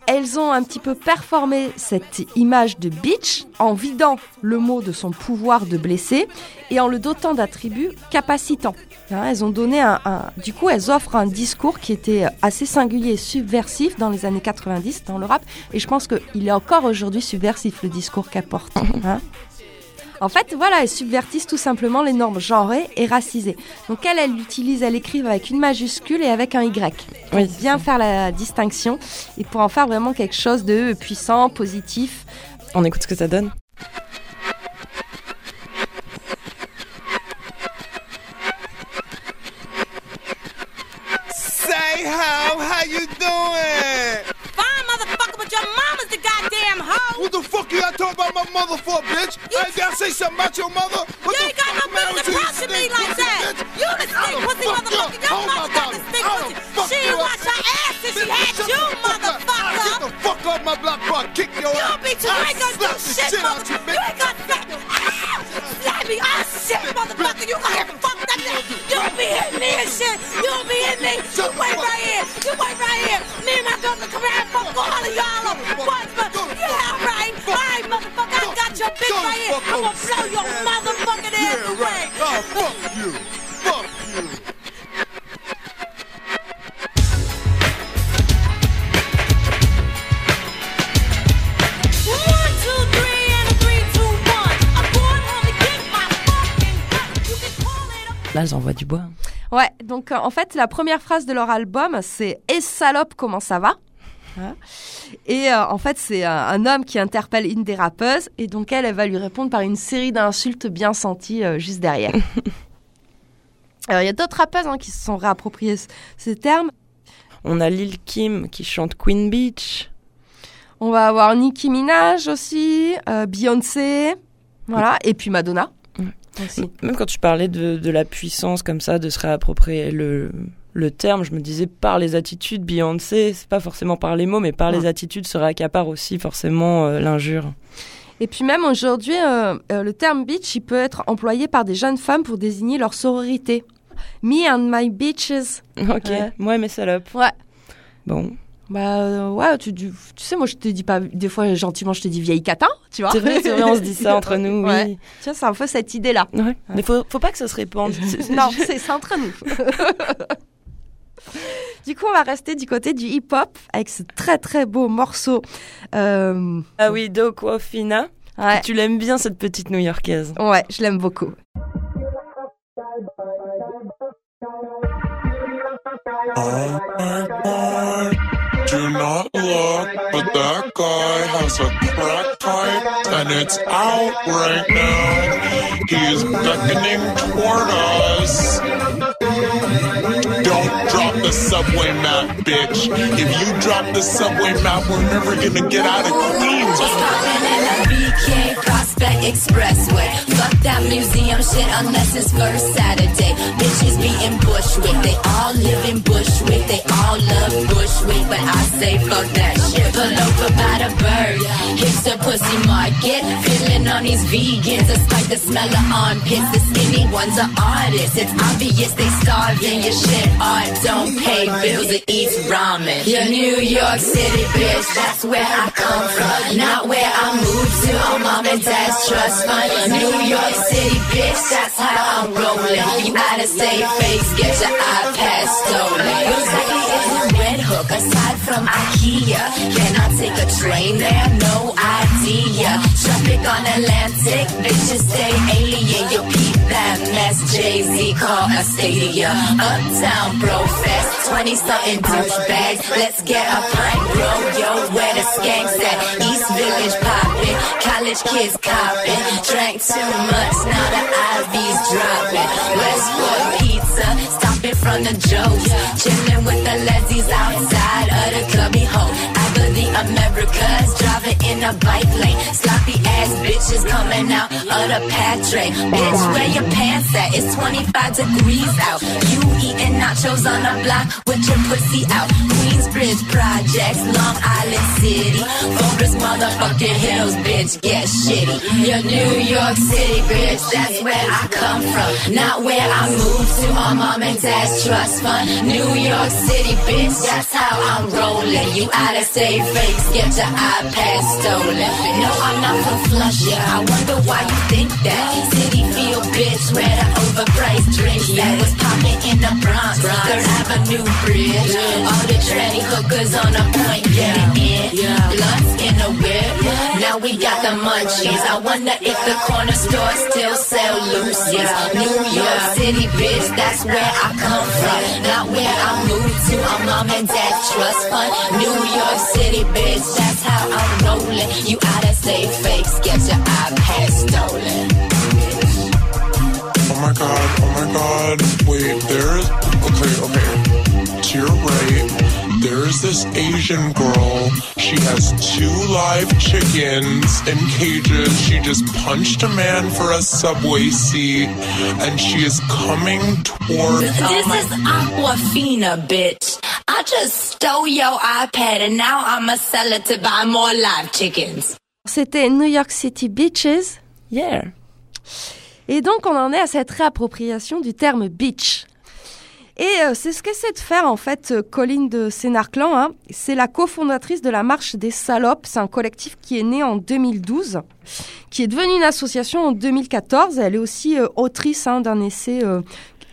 Elles ont un petit peu performé cette image de bitch en vidant le mot de son pouvoir de blesser et en le dotant d'attributs capacitants. Hein, elles ont donné un, un- du coup, elles offrent un discours qui était assez singulier et subversif dans les années 90 dans le rap. Et je pense qu'il est encore aujourd'hui subversif le discours qu'apporte. hein. En fait, voilà, elles subvertissent tout simplement les normes genrées et racisées. Donc elle, elle l'utilise, elle écrive avec une majuscule et avec un Y. Pour Oui, bien faire la distinction et pour en faire vraiment quelque chose de puissant, positif. On écoute ce que ça donne. Say how, how you doing? Fine, motherfucker, but your mama's the goddamn hoe. What the fuck you got talking about my mother for, bitch? I ain't gotta say something about your mother. What You ain't got no business approaching me like that. bitch? You the stink pussy motherfucker. Your Oh, mother got the stink pussy. She you ain't wash her ass since she had you, the fuck up. I'll motherfucker. Get the fuck off my block before kick your ass. don't be too, you ain't gonna do shit, you, motherfucker. You ain't gonna slap Ah! Slap me. Ah, shit, motherfucker. You gonna get fucked up there. You don't be hitting me and shit. You don't be hitting me. You wait right here. You wait right here. Me and my girls will come out and fuck all of y'all up. What? Yeah, all right. All right, motherfucker. I got your bitch right here. I'm gonna blow your motherfucking ass away. Oh, fuck you. Fuck you. Envoient du bois. Ouais, donc euh, en fait, la première phrase de leur album, c'est Et salope, comment ça va? Hein? Et euh, en fait, c'est un, un homme qui interpelle une des rappeuses, et donc elle, elle va lui répondre par une série d'insultes bien senties euh, juste derrière. Alors, il y a d'autres rappeuses hein, qui se sont réappropriées ce- ces termes. On a Lil Kim qui chante Queen Beach. On va avoir Nicki Minaj aussi, euh, Beyoncé, voilà, et puis Madonna. Aussi. Même quand tu parlais de, de la puissance comme ça, de se réapproprier le, le terme, je me disais par les attitudes, Beyoncé, c'est pas forcément par les mots, mais par les attitudes se réaccapare aussi forcément euh, l'injure. Et puis même aujourd'hui, euh, euh, le terme bitch, il peut être employé par des jeunes femmes pour désigner leur sororité. Me and my bitches. Ok, moi et mes salopes. Ouais. Bon. Bah euh, ouais, tu, tu, tu sais, moi je te dis pas, des fois gentiment je te dis vieille catin, tu vois. C'est vrai, c'est vrai, on se dit ça entre nous, oui. Ouais. Tu vois, c'est un peu cette idée-là. Ouais. Mais faut, faut pas que ça se répande. non, c'est c'est entre nous. du coup, on va rester du côté du hip-hop avec ce très très beau morceau. Euh, Ah oui, Dokwafina. Ouais. Tu l'aimes bien cette petite New-Yorkaise. Ouais, je l'aime beaucoup. Oh do not look, but that guy has a crack pipe and it's out right now. He is beckoning toward us. Don't drop the subway map, bitch. If you drop the subway map, we're never gonna get out of Queens. BK Prospect Expressway. Fuck that museum shit unless it's first Saturday. Bitches be in Bushwick, they all live in Bushwick, they all love Bushwick, but I say fuck that shit. Pull over by the bird, hipster pussy market. Feeling on these vegans, despite the smell of armpits. The skinny ones are artists. It's obvious they starving. Your shit art don't pay bills, it eats ramen. Your New York City bitch, that's where I come from, not where I moved to on mom and dad's trust fund. New York City bitch, that's how I'm rolling. You out of state face, get your iPad stolen. Exactly is a red hook aside from IKEA? Can I take a train there? No idea. Traffic on Atlantic, bitches stay alien. You peep that mess. Jay Z call a stadia. Uptown bro fest, 20 something douchebags. Let's get a pint, bro. Yo, where the skanks at? East Village poppin', college kids copping. Drank too much, now the IV's dropping. Westport pizza, stopping from the Joes. Chillin' with the ladies outside of the cubby hole. I the Americas, driving in a bike lane. Sloppy ass bitches coming out of the patre. Bitch, where your pants at? It's 25 degrees out. You eating nachos on the block with your pussy out. Queensbridge projects, Long Island City. Forest motherfucking hills, bitch, get shitty. Your New York City, bitch, that's where I come from. Not where I moved to My mom and dad's trust fund. New York City, bitch, that's how I'm rolling. You out of state fakes, get your iPad stolen. No, I'm not from Flushing. I wonder why you think that. City feel, bitch, where the overpriced drinks that was popping in the Bronx. Third Avenue Bridge. All the tranny hookers on the point, getting in. Blunts in the whip. Now we got the munchies. I wonder if the corner store still sell Lucy's. New York City, bitch, that's where I come from. Not where I moved to. I'm mom and dad trust fund. New York City, bitch, that's how I'm rolling. You out of state fakes, get your iPad stolen. Oh my god, oh my god. Wait, there's. Okay, okay. To your right, there's this Asian girl. She has two live chickens in cages. She just punched a man for a subway seat, and she is coming toward. This is Aquafina, bitch. I just stole your iPad and now I'ma sell it to buy more live chickens. C'était New York City Beaches. Yeah. Et donc, on en est à cette réappropriation du terme beach. Et euh, c'est ce qu'essaie de faire en fait euh, Colline de Sénarclan. Hein. C'est la cofondatrice de la Marche des Salopes. C'est un collectif qui est né en 2012, qui est devenu une association en 2014. Elle est aussi euh, autrice hein, d'un essai euh,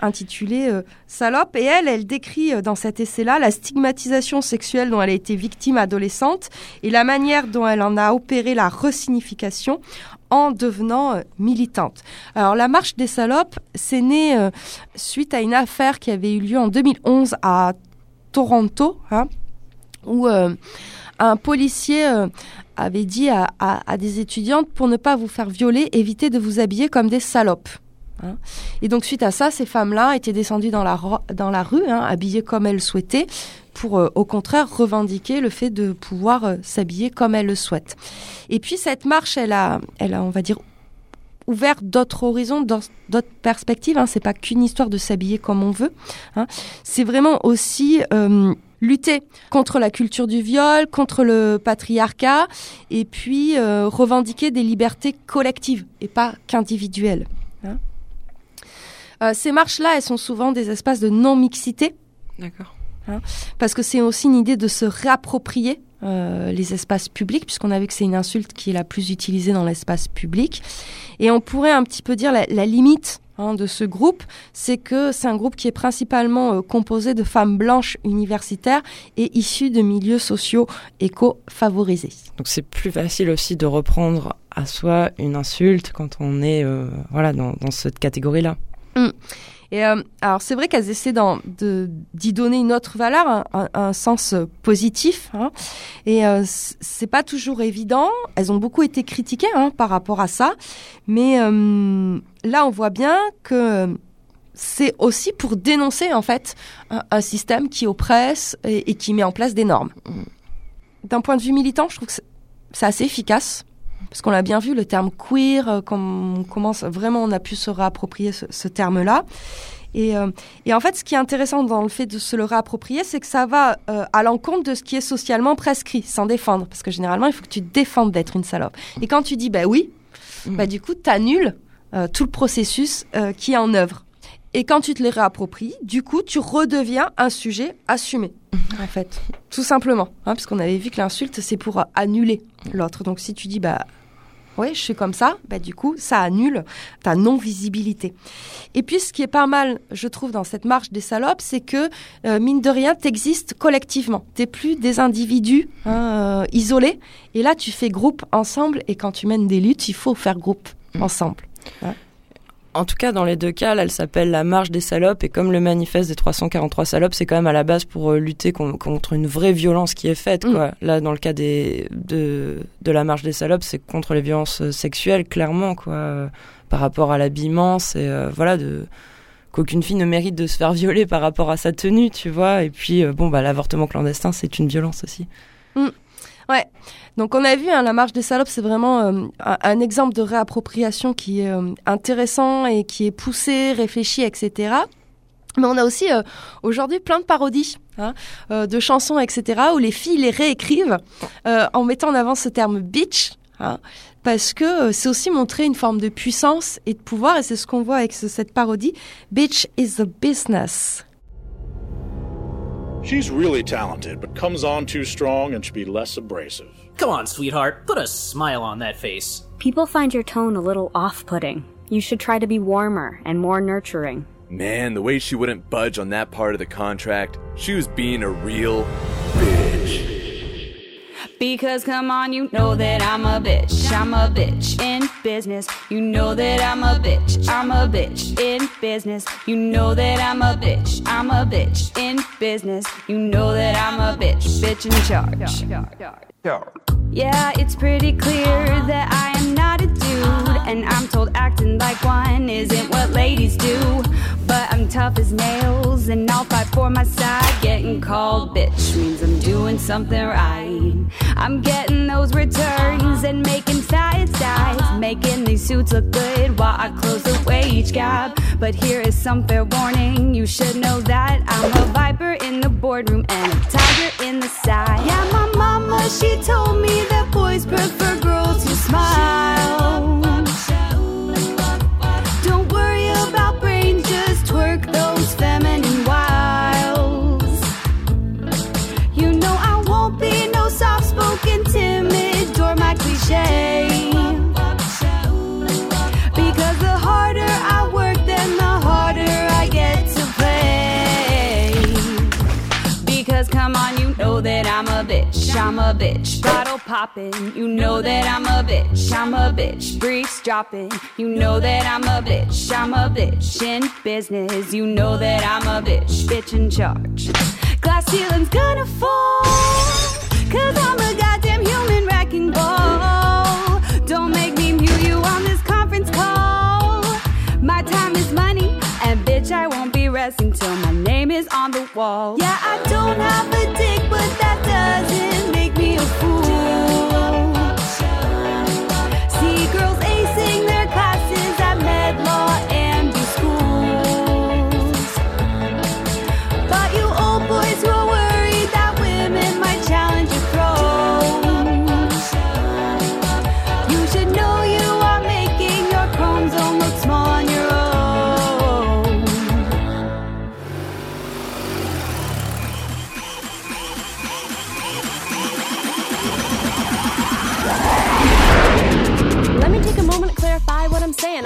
intitulé euh, Salope. Et elle, elle décrit euh, dans cet essai-là la stigmatisation sexuelle dont elle a été victime adolescente et la manière dont elle en a opéré la resignification en devenant euh, militante. Alors la marche des salopes, c'est né suite à une affaire qui avait eu lieu en 2011 à Toronto, hein, où un policier avait dit à- à des étudiantes pour ne pas vous faire violer, évitez de vous habiller comme des salopes. Hein. Et donc suite à ça, ces femmes-là étaient descendues dans la, dans la rue, hein, habillées comme elles souhaitaient, pour euh, au contraire revendiquer le fait de pouvoir euh, s'habiller comme elles le souhaitent. Et puis cette marche, elle a, elle a, on va dire, ouvert d'autres horizons, d'autres perspectives. Hein. C'est pas qu'une histoire de s'habiller comme on veut. hein. C'est vraiment aussi euh, lutter contre la culture du viol, contre le patriarcat, et puis revendiquer des libertés collectives et pas qu'individuelles. Euh, ces marches-là, elles sont souvent des espaces de non-mixité. D'accord. Hein, parce que c'est aussi une idée de se réapproprier euh, les espaces publics, puisqu'on a vu que c'est une insulte qui est la plus utilisée dans l'espace public. Et on pourrait un petit peu dire la, la limite hein, de ce groupe, c'est que c'est un groupe qui est principalement euh, composé de femmes blanches universitaires et issues de milieux sociaux éco-favorisés. Donc c'est plus facile aussi de reprendre à soi une insulte quand on est euh, voilà dans, dans cette catégorie-là. Mm. Euh, alors c'est vrai qu'elles essaient d'y donner une autre valeur, un, sens euh, positif. hein. Et euh, c'est pas toujours évident. Elles ont beaucoup été critiquées hein, par rapport à ça, mais euh, là on voit bien que c'est aussi pour dénoncer en fait un, système qui oppresse et, et qui met en place des normes. D'un point de vue militant, je trouve que c'est assez efficace. Parce qu'on l'a bien vu, le terme queer, euh, comme on commence vraiment, on a pu se réapproprier ce, ce terme-là. Et, euh, et en fait, ce qui est intéressant dans le fait de se le réapproprier, c'est que ça va euh, à l'encontre de ce qui est socialement prescrit, sans défendre. Parce que généralement, il faut que tu te défendes d'être une salope. Et quand tu dis bah oui, bah du coup, tu annules tout le processus euh, qui est en œuvre. Et quand tu te les réappropries, du coup, tu redeviens un sujet assumé, en fait. Tout simplement. Hein, parce qu'on avait vu que l'insulte, c'est pour annuler l'autre. Donc si tu dis, bah, ouais, je suis comme ça, bah, du coup, ça annule ta non-visibilité. Et puis, ce qui est pas mal, je trouve, dans cette marche des salopes, c'est que, euh, mine de rien, t'existes collectivement. T'es plus des individus hein, euh, isolés. Et là, tu fais groupe ensemble. Et quand tu mènes des luttes, il faut faire groupe ensemble. Ouais. En tout cas, dans les deux cas, là, elle s'appelle la marche des salopes et comme le manifeste des 343 salopes, c'est quand même à la base pour euh, lutter con- contre une vraie violence qui est faite. Quoi. Là, dans le cas des, de, de la marche des salopes, c'est contre les violences euh, sexuelles, clairement, quoi, euh, par rapport à l'habillement, c'est euh, voilà de qu'aucune fille ne mérite de se faire violer par rapport à sa tenue, tu vois. Et puis, euh, bon, bah, l'avortement clandestin, c'est une violence aussi. Mm. Ouais. Donc on a vu, hein, la marche des salopes, c'est vraiment euh, un, exemple de réappropriation qui est euh, intéressant et qui est poussé, réfléchi, etc. Mais on a aussi euh, aujourd'hui plein de parodies hein, euh, de chansons, etc., où les filles les réécrivent euh, en mettant en avant ce terme bitch. hein, parce que euh, c'est aussi montrer une forme de puissance et de pouvoir, et c'est ce qu'on voit avec ce- cette parodie. Bitch is the business. She's really talented, but comes on too strong and should be less abrasive. Come on, sweetheart, put a smile on that face. People find your tone a little off putting. You should try to be warmer and more nurturing. Man, the way she wouldn't budge on that part of the contract, she was being a real bitch. Because come on, you know that I'm a bitch. I'm a bitch in business. You know that I'm a bitch. I'm a bitch in business. You know that I'm a bitch. I'm a bitch in business. You know that I'm a bitch. Bitch in charge. Yeah, it's pretty clear that I am not a dude. And I'm told acting like one isn't what ladies do. But I'm tough as nails and I'll fight for my side. Getting called bitch means I'm doing something right. I'm getting those returns and making side sides. Making these suits look good while I close the wage gap. But here is some fair warning. You should know that I'm a viper in the boardroom and a tiger in the side. Yeah, my mama, she told me that boys prefer girls who smile. Because the harder I work, then the harder I get to play. Because come on, you know that I'm a bitch. I'm a bitch. Bottle popping. You know that I'm a bitch. I'm a bitch. Briefs dropping. You know that I'm a bitch. I'm a bitch in business. You know that I'm a bitch. Bitch in charge. Glass ceiling's gonna fall. Cause I'm a goddamn human wrecking ball. Dress until my name is on the wall. Yeah, I don't have a dick,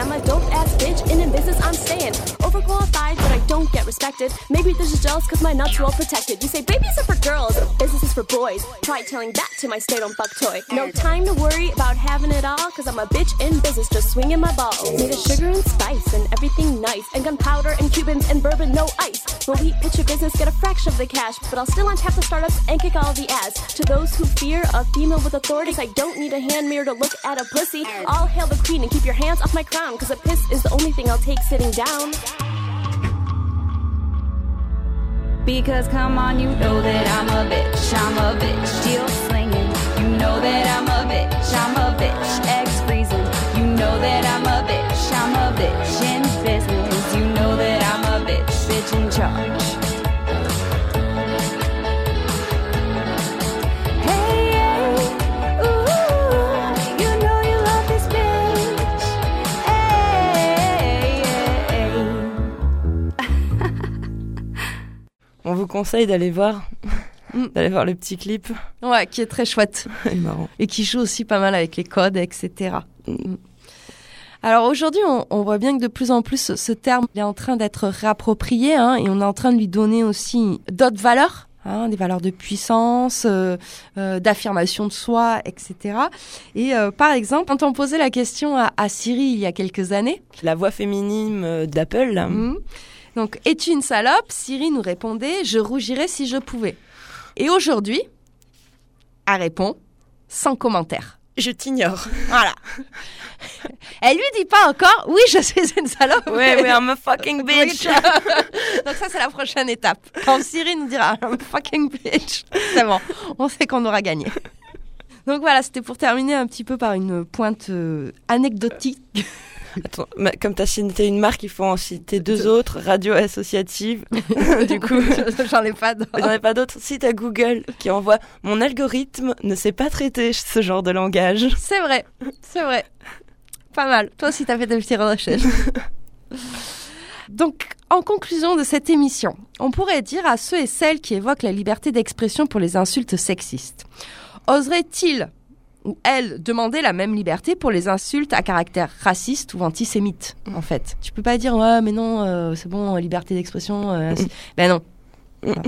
I'm a dope ass bitch, and in business I'm staying. Overqualified, I don't get respected. Maybe they're just jealous cause my nuts are all protected. You say babies are for girls, business is for boys. Try telling that to my stay don't fuck toy. No time to worry about having it all, cause I'm a bitch in business, just swinging my balls. Made of sugar and spice, and everything nice. And gunpowder and Cubans and bourbon, no ice. When we pitch a business, get a fraction of the cash, but I'll still untap the startups and kick all the ass. To those who fear a female with authorities, I don't need a hand mirror to look at a pussy. I'll hail the queen and keep your hands off my crown, cause a piss is the only thing I'll take sitting down. Because come on, you know that I'm a bitch. I'm a bitch. Steel slinging. You know that I'm a bitch. I'm a bitch. Eggs freezing. You know that I'm a bitch. I'm a bitch in business. You know that I'm a bitch. Bitch in charge. Vous conseille d'aller voir, d'aller voir le petit clip. Ouais, qui est très chouette. Marrant. Et qui joue aussi pas mal avec les codes, etc. Mm. Alors aujourd'hui, on, on voit bien que de plus en plus, ce- terme est en train d'être réapproprié hein, et on est en train de lui donner aussi d'autres valeurs. hein, des valeurs de puissance, euh, euh, d'affirmation de soi, etc. Et euh, par exemple, quand on posait la question à, à Siri il y a quelques années, La voix féminine d'Apple. Donc, es-tu une salope Siri nous répondait Je rougirais si je pouvais. Et aujourd'hui, elle répond sans commentaire. Je t'ignore. Voilà. Elle lui dit pas encore Oui, je suis une salope. Ouais, ouais, I'm a fucking bitch. Donc, ça, c'est la prochaine étape. Quand Siri nous dira I'm a fucking bitch, c'est bon. On sait qu'on aura gagné. Donc voilà, c'était pour terminer un petit peu par une pointe euh, anecdotique. Attends, comme t'as cité une marque, il faut en citer deux autres, radio associative. du coup, j'en ai pas d'autres. J'en ai pas d'autres. Si t'as Google qui envoie mon algorithme ne sait pas traiter ce genre de langage. C'est vrai, c'est vrai. Pas mal. Toi aussi, t'as fait des petites recherches. Donc, en conclusion de cette émission, on pourrait dire à ceux et celles qui évoquent la liberté d'expression pour les insultes sexistes, oserait-il ou elle demander la même liberté pour les insultes à caractère raciste ou antisémite, en fait Tu peux pas dire, ouais, mais non, euh, c'est bon, liberté d'expression. euh, ainsi- ben non. Voilà.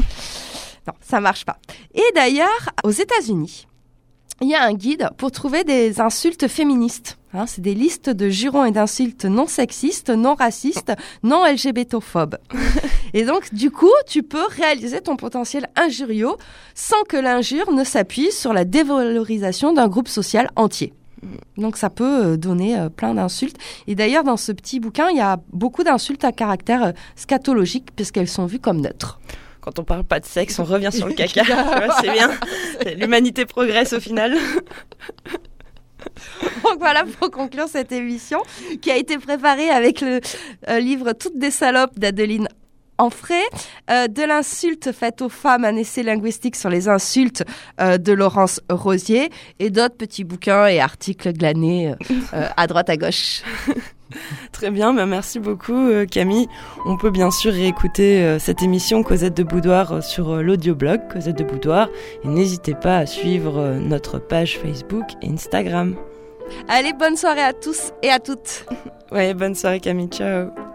Non, ça marche pas. Et d'ailleurs, aux États-Unis, il y a un guide pour trouver des insultes féministes. Hein, c'est des listes de jurons et d'insultes non sexistes, non racistes, non LGBTophobes. et donc, du coup, tu peux réaliser ton potentiel injurieux sans que l'injure ne s'appuie sur la dévalorisation d'un groupe social entier. Donc ça peut euh, donner euh, plein d'insultes. Et d'ailleurs, dans ce petit bouquin, il y a beaucoup d'insultes à caractère euh, scatologique puisqu'elles sont vues comme neutres. Quand on parle pas de sexe, on revient sur le caca. C'est bien. L'humanité progresse au final. Donc voilà pour conclure cette émission qui a été préparée avec le euh, livre Toutes des salopes d'Adeline Enfray, euh, de l'insulte faite aux femmes, un essai linguistique sur les insultes euh, de Laurence Rosier et d'autres petits bouquins et articles glanés à droite à gauche. Très bien, bah merci beaucoup euh, Camille. On peut bien sûr réécouter euh, cette émission Cosette de Boudoir euh, sur l'audioblog Cosette de Boudoir et n'hésitez pas à suivre notre page Facebook et Instagram. Allez, bonne soirée à tous et à toutes. Ouais, bonne soirée Camille, ciao.